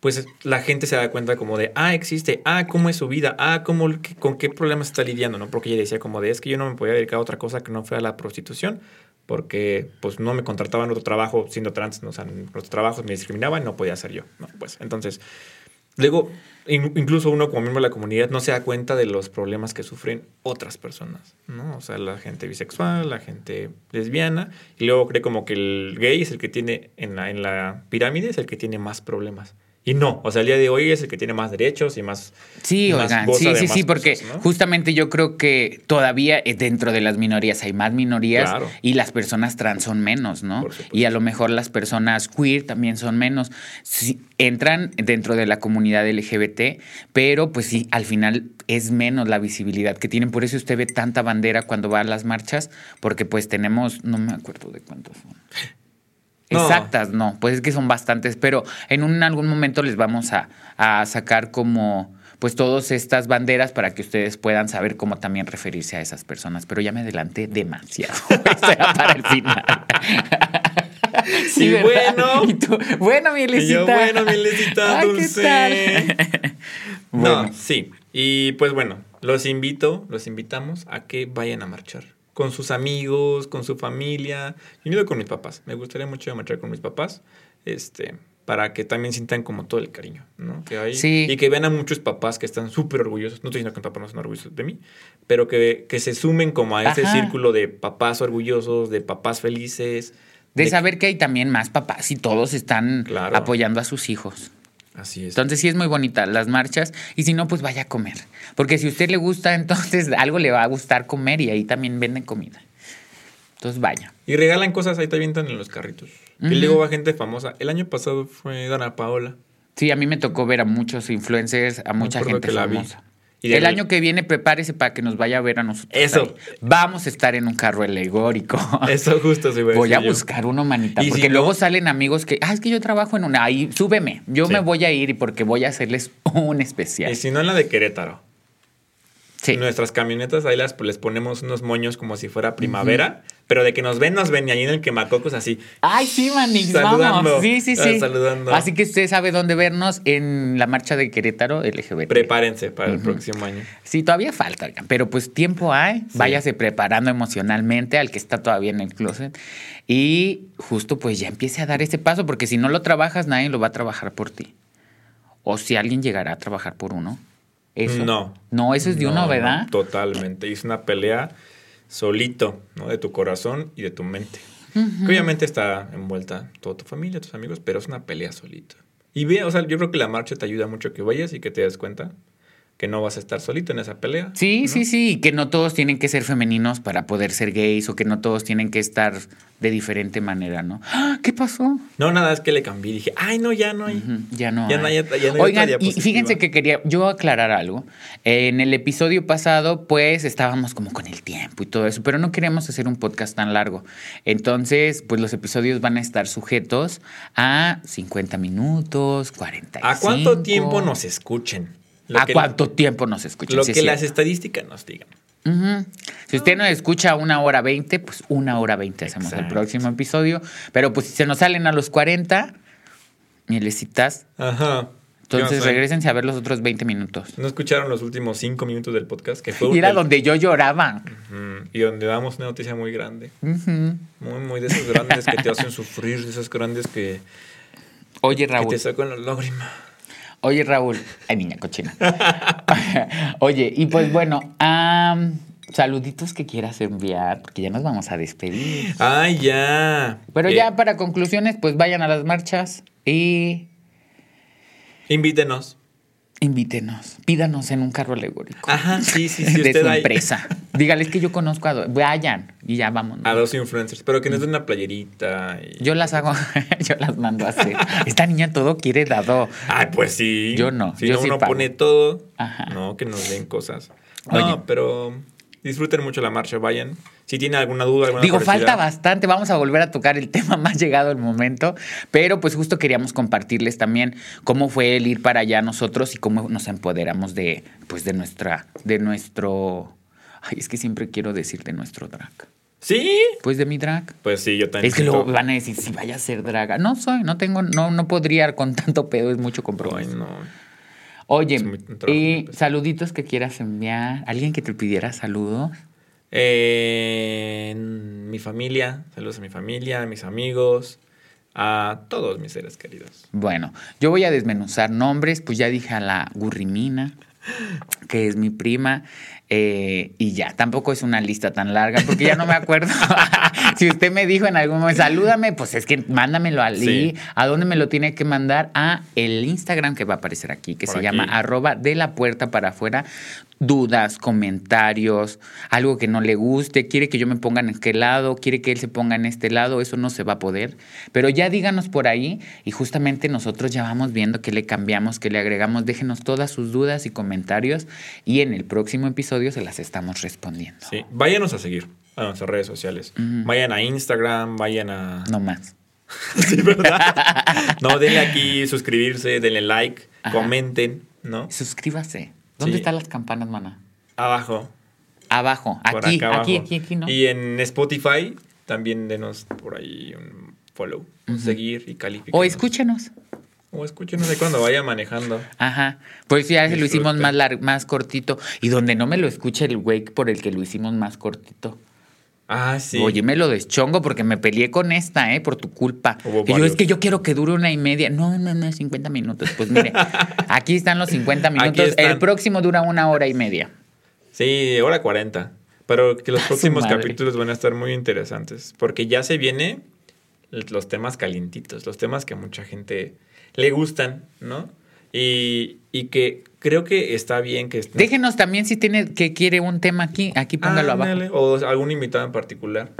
Speaker 1: pues la gente se da cuenta como de, ah, existe, ah, cómo es su vida, ah, cómo, con qué problemas está lidiando, ¿no? Porque ella decía como de, es que yo no me podía dedicar a otra cosa que no fuera la prostitución, porque pues no me contrataban otro trabajo siendo trans, ¿no? o sea, en otros trabajos me discriminaban, no podía ser yo, ¿no? Pues entonces, luego, incluso uno como miembro de la comunidad no se da cuenta de los problemas que sufren otras personas, ¿no? O sea, la gente bisexual, la gente lesbiana, y luego cree como que el gay es el que tiene, en la, en la pirámide, es el que tiene más problemas. Y no, o sea, el día de hoy es el que tiene más derechos y más.
Speaker 2: Sí, oigan, sí, sí, sí, porque justamente yo creo que todavía eh, dentro de las minorías hay más minorías y las personas trans son menos, ¿no? Y a lo mejor las personas queer también son menos. entran dentro de la comunidad LGBT, pero pues sí, al final es menos la visibilidad que tienen. Por eso usted ve tanta bandera cuando va a las marchas, porque pues tenemos, no me acuerdo de cuántos son. Exactas, no, pues es que son bastantes, pero en un, algún momento les vamos a, sacar como pues todas estas banderas para que ustedes puedan saber cómo también referirse a esas personas. Pero ya me adelanté demasiado. Para el final.
Speaker 1: sí, bueno.
Speaker 2: bueno, mi Lecita.
Speaker 1: bueno, mi dulce. No, sí. Y pues bueno, los invito, los invitamos a que vayan a marchar. Con sus amigos, con su familia. Yo ido con mis papás. Me gustaría mucho marchar con mis papás. Este, para que también sientan como todo el cariño, ¿no? Que hay.
Speaker 2: Sí.
Speaker 1: Y que vean a muchos papás que están súper orgullosos. No estoy diciendo que mis papás no están orgullosos de mí, pero que, que se sumen como a ese círculo de papás orgullosos, de papás felices.
Speaker 2: De
Speaker 1: de-
Speaker 2: saber que hay también más papás y todos están
Speaker 1: Claro.
Speaker 2: apoyando a sus hijos.
Speaker 1: Así es.
Speaker 2: Entonces sí es muy bonita las marchas y si no, pues vaya a comer. Porque si a usted le gusta, entonces algo le va a gustar comer y ahí también venden comida. Entonces vaya.
Speaker 1: Y regalan cosas, ahí te avientan en los carritos. Y luego va gente famosa. El año pasado fue Dana Paola.
Speaker 2: Sí, a mí me tocó ver a muchos influencers, a mucha gente
Speaker 1: que la vi. Y
Speaker 2: El año que viene prepárese para que nos vaya a ver a nosotros.
Speaker 1: Eso.
Speaker 2: ahí. Vamos a estar en un carro alegórico.
Speaker 1: Eso justo se
Speaker 2: Voy a
Speaker 1: yo.
Speaker 2: buscar uno, manita, porque
Speaker 1: si no-
Speaker 2: luego salen amigos que, ah, es que yo trabajo en una, ahí, súbeme, yo
Speaker 1: Sí.
Speaker 2: me voy a ir porque voy a hacerles un especial.
Speaker 1: Y si no, en la de Querétaro.
Speaker 2: Sí.
Speaker 1: Nuestras camionetas ahí las, les ponemos unos moños como si fuera primavera, pero de que nos ven, nos ven y ahí en el quemacocos así.
Speaker 2: Ay, sí, Manix, vamos. Sí, sí, sí.
Speaker 1: saludando.
Speaker 2: Así que usted sabe dónde vernos en la marcha de Querétaro LGBT.
Speaker 1: Prepárense para el próximo año.
Speaker 2: Sí, todavía falta, pero pues tiempo hay. Váyase preparando emocionalmente al que está todavía en el closet. Y justo pues ya empiece a dar ese paso, porque si no lo trabajas, nadie lo va a trabajar por ti. O si alguien llegará a trabajar por uno. Eso.
Speaker 1: No.
Speaker 2: No, eso es de
Speaker 1: No,
Speaker 2: uno,
Speaker 1: no,
Speaker 2: ¿verdad?
Speaker 1: totalmente. Es una pelea solito, ¿no? De tu corazón y de tu mente. Que obviamente está envuelta toda tu familia, tus amigos, pero es una pelea solito. Y ve, o sea, yo creo que la marcha te ayuda mucho que vayas y que te des cuenta que no vas a estar solito en esa pelea.
Speaker 2: Sí,
Speaker 1: ¿no?
Speaker 2: sí, sí, y que no todos tienen que ser femeninos para poder ser gays o que no todos tienen que estar de diferente manera, ¿no? ¡Ah! ¿Qué pasó?
Speaker 1: No, nada, es que le cambié. Dije, ay, no, ya no hay.
Speaker 2: Ya no.
Speaker 1: Ya no
Speaker 2: hay.
Speaker 1: ya no hay
Speaker 2: Oigan, y fíjense que quería yo aclarar algo. En el episodio pasado, pues estábamos como con el tiempo y todo eso, pero no queríamos hacer un podcast tan largo. Entonces, pues los episodios van a estar sujetos a 50 minutos, 45.
Speaker 1: ¿A cuánto tiempo nos escuchen? Lo
Speaker 2: ¿A
Speaker 1: que-
Speaker 2: cuánto tiempo nos escuchan?
Speaker 1: Lo
Speaker 2: Sí,
Speaker 1: que
Speaker 2: es
Speaker 1: las estadísticas nos digan.
Speaker 2: Si usted nos escucha una hora veinte, pues una hora veinte hacemos el próximo episodio. Pero pues si se nos salen a los 40, mielecitas,
Speaker 1: Ajá.
Speaker 2: entonces
Speaker 1: no
Speaker 2: regresense a ver los otros 20 minutos.
Speaker 1: ¿No escucharon los últimos cinco minutos del podcast? Que fue
Speaker 2: Y era
Speaker 1: el-
Speaker 2: donde yo lloraba.
Speaker 1: Y donde damos una noticia muy grande. Muy, muy de esos grandes que te hacen sufrir, de esos grandes que,
Speaker 2: Oye,
Speaker 1: que
Speaker 2: Raúl.
Speaker 1: te sacan la lágrima.
Speaker 2: Oye, Raúl. Ay, niña cochina. Oye, y pues bueno, am, saluditos que quieras enviar, porque ya nos vamos a despedir.
Speaker 1: ¡Ay, ya!
Speaker 2: Pero
Speaker 1: Eh,
Speaker 2: ya para conclusiones, pues vayan a las marchas y
Speaker 1: Invítenos.
Speaker 2: Invítenos, pídanos en un carro alegórico.
Speaker 1: Ajá, sí, sí, sí.
Speaker 2: de
Speaker 1: usted
Speaker 2: su empresa. Dígales que yo conozco a dos. Vayan y ya vamos.
Speaker 1: A dos influencers, pero que nos den una playerita. y-
Speaker 2: Yo las hago, yo las mando a hacer. Esta niña todo quiere dado.
Speaker 1: Ay, pues sí.
Speaker 2: Yo no,
Speaker 1: Si
Speaker 2: yo
Speaker 1: no,
Speaker 2: sí
Speaker 1: uno
Speaker 2: pago.
Speaker 1: pone todo.
Speaker 2: Ajá.
Speaker 1: No, que nos den cosas. No,
Speaker 2: Oye.
Speaker 1: pero disfruten mucho la marcha, vayan. Si tienen alguna duda, alguna
Speaker 2: Digo,
Speaker 1: curiosidad,
Speaker 2: falta bastante. Vamos a volver a tocar el tema más llegado el momento. Pero pues justo queríamos compartirles también cómo fue el ir para allá nosotros y cómo nos empoderamos de, pues, de nuestra, de nuestro. Ay, es que siempre quiero decir de nuestro drag.
Speaker 1: ¿Sí?
Speaker 2: Pues de mi drag.
Speaker 1: Pues sí, yo también.
Speaker 2: Es que luego van a decir, si vaya a ser draga. No soy, no tengo, no, no podría con tanto pedo, es mucho
Speaker 1: Ay,
Speaker 2: compromiso.
Speaker 1: no.
Speaker 2: Oye, y
Speaker 1: pesado.
Speaker 2: saluditos que quieras enviar. ¿Alguien que te pidiera saludos?
Speaker 1: Eh, mi familia, saludos a mi familia, a mis amigos, a todos mis seres queridos.
Speaker 2: Bueno, yo voy a desmenuzar nombres, pues ya dije a la Gurrimina, que es mi prima, eh, y ya, tampoco es una lista tan larga, porque ya no me acuerdo. si usted me dijo en algún momento, salúdame, pues es que mándamelo a
Speaker 1: Sí.
Speaker 2: ¿A dónde me lo tiene que mandar? A el Instagram que va a aparecer aquí, que
Speaker 1: Por
Speaker 2: se
Speaker 1: aquí.
Speaker 2: llama arroba de la puerta para afuera. Dudas, comentarios, algo que no le guste, quiere que yo me ponga en qué lado, quiere que él se ponga en este lado, eso no se va a poder. Pero ya díganos por ahí y justamente nosotros ya vamos viendo qué le cambiamos, qué le agregamos. Déjenos todas sus dudas y comentarios y en el próximo episodio se las estamos respondiendo.
Speaker 1: Sí, váyanos a seguir a nuestras redes sociales. Vayan a Instagram, vayan a...
Speaker 2: No más.
Speaker 1: Sí, ¿verdad? no, denle aquí suscribirse, denle like,
Speaker 2: Ajá.
Speaker 1: comenten, ¿no?
Speaker 2: Suscríbase. ¿Dónde
Speaker 1: Sí.
Speaker 2: están las campanas, mana?
Speaker 1: Abajo.
Speaker 2: Abajo. Aquí,
Speaker 1: abajo.
Speaker 2: aquí, aquí, aquí, ¿no?
Speaker 1: Y en Spotify también denos por ahí un follow, un seguir y calificar.
Speaker 2: O escúchenos.
Speaker 1: O escúchenos de cuando vaya manejando.
Speaker 2: Ajá. Pues ya lo hicimos más, más cortito. Y donde no me lo escuche el güey por el que lo hicimos más cortito.
Speaker 1: Ah, sí.
Speaker 2: Oye, me lo deschongo porque me peleé con esta, ¿eh? Por tu culpa. Y yo es que yo quiero que dure una y media. No, no, no, 50 minutos. Pues mire, aquí están los 50 minutos. El próximo dura una hora y media.
Speaker 1: Sí, hora 40. Pero que los próximos capítulos van a estar muy interesantes. Porque ya se viene los temas calientitos, los temas que a mucha gente le gustan, ¿no? Y, y que creo que está bien que...
Speaker 2: Déjenos también si tiene que quiere un tema aquí, aquí póngalo abajo.
Speaker 1: O algún invitado en particular.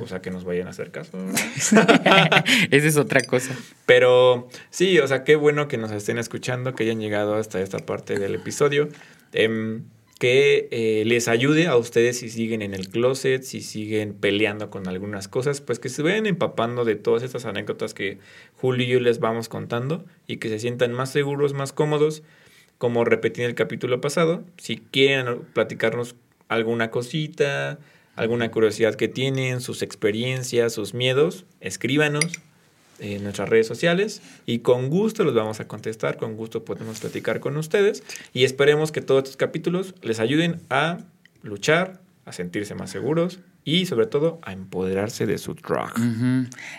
Speaker 1: O sea, que nos vayan a hacer caso.
Speaker 2: Esa es otra cosa.
Speaker 1: Pero sí, o sea, qué bueno que nos estén escuchando, que hayan llegado hasta esta parte del episodio. Eh, que eh, les ayude a ustedes si siguen en el closet, si siguen peleando con algunas cosas, pues que se vayan empapando de todas estas anécdotas que Julio y yo les vamos contando y que se sientan más seguros, más cómodos, como repetí en el capítulo pasado. Si quieren platicarnos alguna cosita, alguna curiosidad que tienen, sus experiencias, sus miedos, escríbanos en nuestras redes sociales y con gusto los vamos a contestar, con gusto podemos platicar con ustedes y esperemos que todos estos capítulos les ayuden a luchar, a sentirse más seguros y sobre todo a empoderarse de su drug.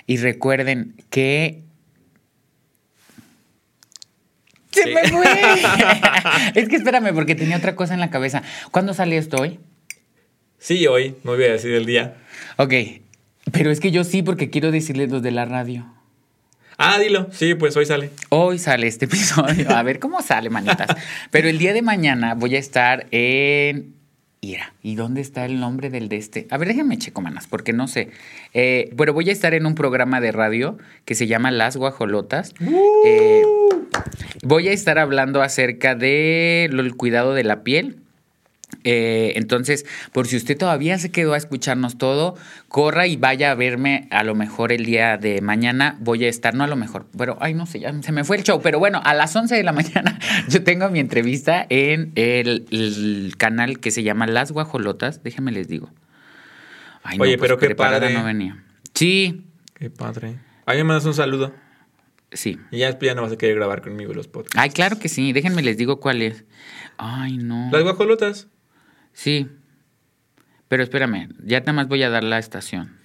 Speaker 2: Y recuerden que... ¡Se me fue! es que espérame, porque tenía otra cosa en la cabeza. ¿Cuándo sale esto hoy?
Speaker 1: Sí, hoy. No voy a decir el día.
Speaker 2: Ok. Pero es que yo sí, porque quiero decirles los de la radio.
Speaker 1: Ah, dilo. Sí, pues hoy sale.
Speaker 2: Hoy sale este episodio. A ver cómo sale, manitas. Pero el día de mañana voy a estar en Ira. ¿Y dónde está el nombre del de este? A ver, déjenme checo, manas, porque no sé. Eh, bueno, voy a estar en un programa de radio que se llama Las Guajolotas. Eh, voy a estar hablando acerca del cuidado de la piel eh, entonces, por si usted todavía se quedó a escucharnos todo, corra y vaya a verme a lo mejor el día de mañana. Voy a estar, no a lo mejor, pero, ay, no sé, ya se me fue el show. Pero bueno, a las 11 de la mañana yo tengo mi entrevista en el, canal que se llama Las Guajolotas. Déjenme les digo.
Speaker 1: Ay, Oye, pues, pero qué padre.
Speaker 2: no venía. Sí.
Speaker 1: Qué padre. Ahí me mandas un saludo.
Speaker 2: Sí.
Speaker 1: Y ya, ya no vas a querer grabar conmigo los podcasts.
Speaker 2: Ay, claro que sí. Déjenme les digo cuál es. Ay, no.
Speaker 1: Las guajolotas.
Speaker 2: Sí. Pero espérame, ya nada más voy a dar la estación.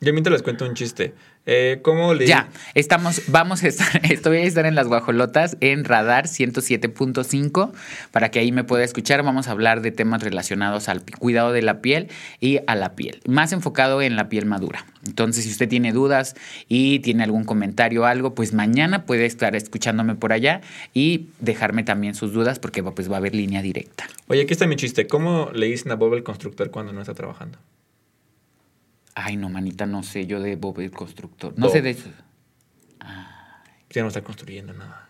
Speaker 1: Yo mientras les cuento un chiste. Eh, ¿Cómo le.?
Speaker 2: Ya, estamos, vamos a estar, estoy a estar en las guajolotas en Radar 107.5 para que ahí me pueda escuchar. Vamos a hablar de temas relacionados al cuidado de la piel y a la piel, más enfocado en la piel madura. Entonces, si usted tiene dudas y tiene algún comentario o algo, pues mañana puede estar escuchándome por allá y dejarme también sus dudas porque pues, va a haber línea directa.
Speaker 1: Oye, aquí está mi chiste. ¿Cómo le dicen a Bob el constructor cuando no está trabajando?
Speaker 2: Ay, no, manita, no sé yo de Bob el constructor. No sé de eso.
Speaker 1: Ya no está construyendo nada.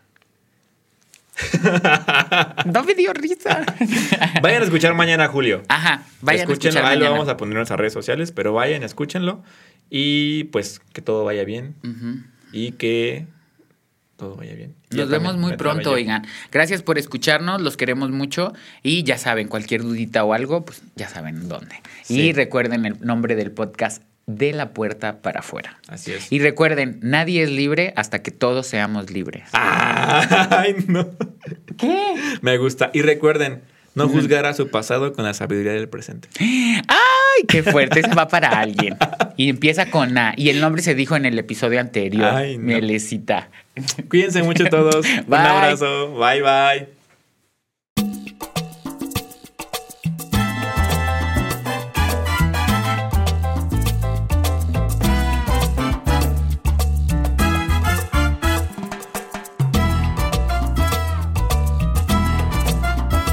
Speaker 2: no me dio risa.
Speaker 1: vayan a escuchar mañana, Julio.
Speaker 2: Ajá, vayan
Speaker 1: a escuchar Ahí lo vamos a poner en nuestras redes sociales, pero vayan, escúchenlo. Y pues que todo vaya bien. Y que todo vaya bien.
Speaker 2: Nos vemos muy pronto, oigan. Gracias por escucharnos, los queremos mucho y ya saben, cualquier dudita o algo, pues ya saben dónde. Y recuerden el nombre del podcast de la puerta para afuera.
Speaker 1: Así es.
Speaker 2: Y recuerden, nadie es libre hasta que todos seamos libres.
Speaker 1: Ay, no.
Speaker 2: ¿Qué?
Speaker 1: Me gusta. Y recuerden, no juzgar a su pasado con la sabiduría del presente.
Speaker 2: ¡Ay, qué fuerte! Se va para alguien. Y empieza con A. Y el nombre se dijo en el episodio anterior. Ay, no. Melecita.
Speaker 1: Cuídense mucho todos. Un abrazo. Bye, bye.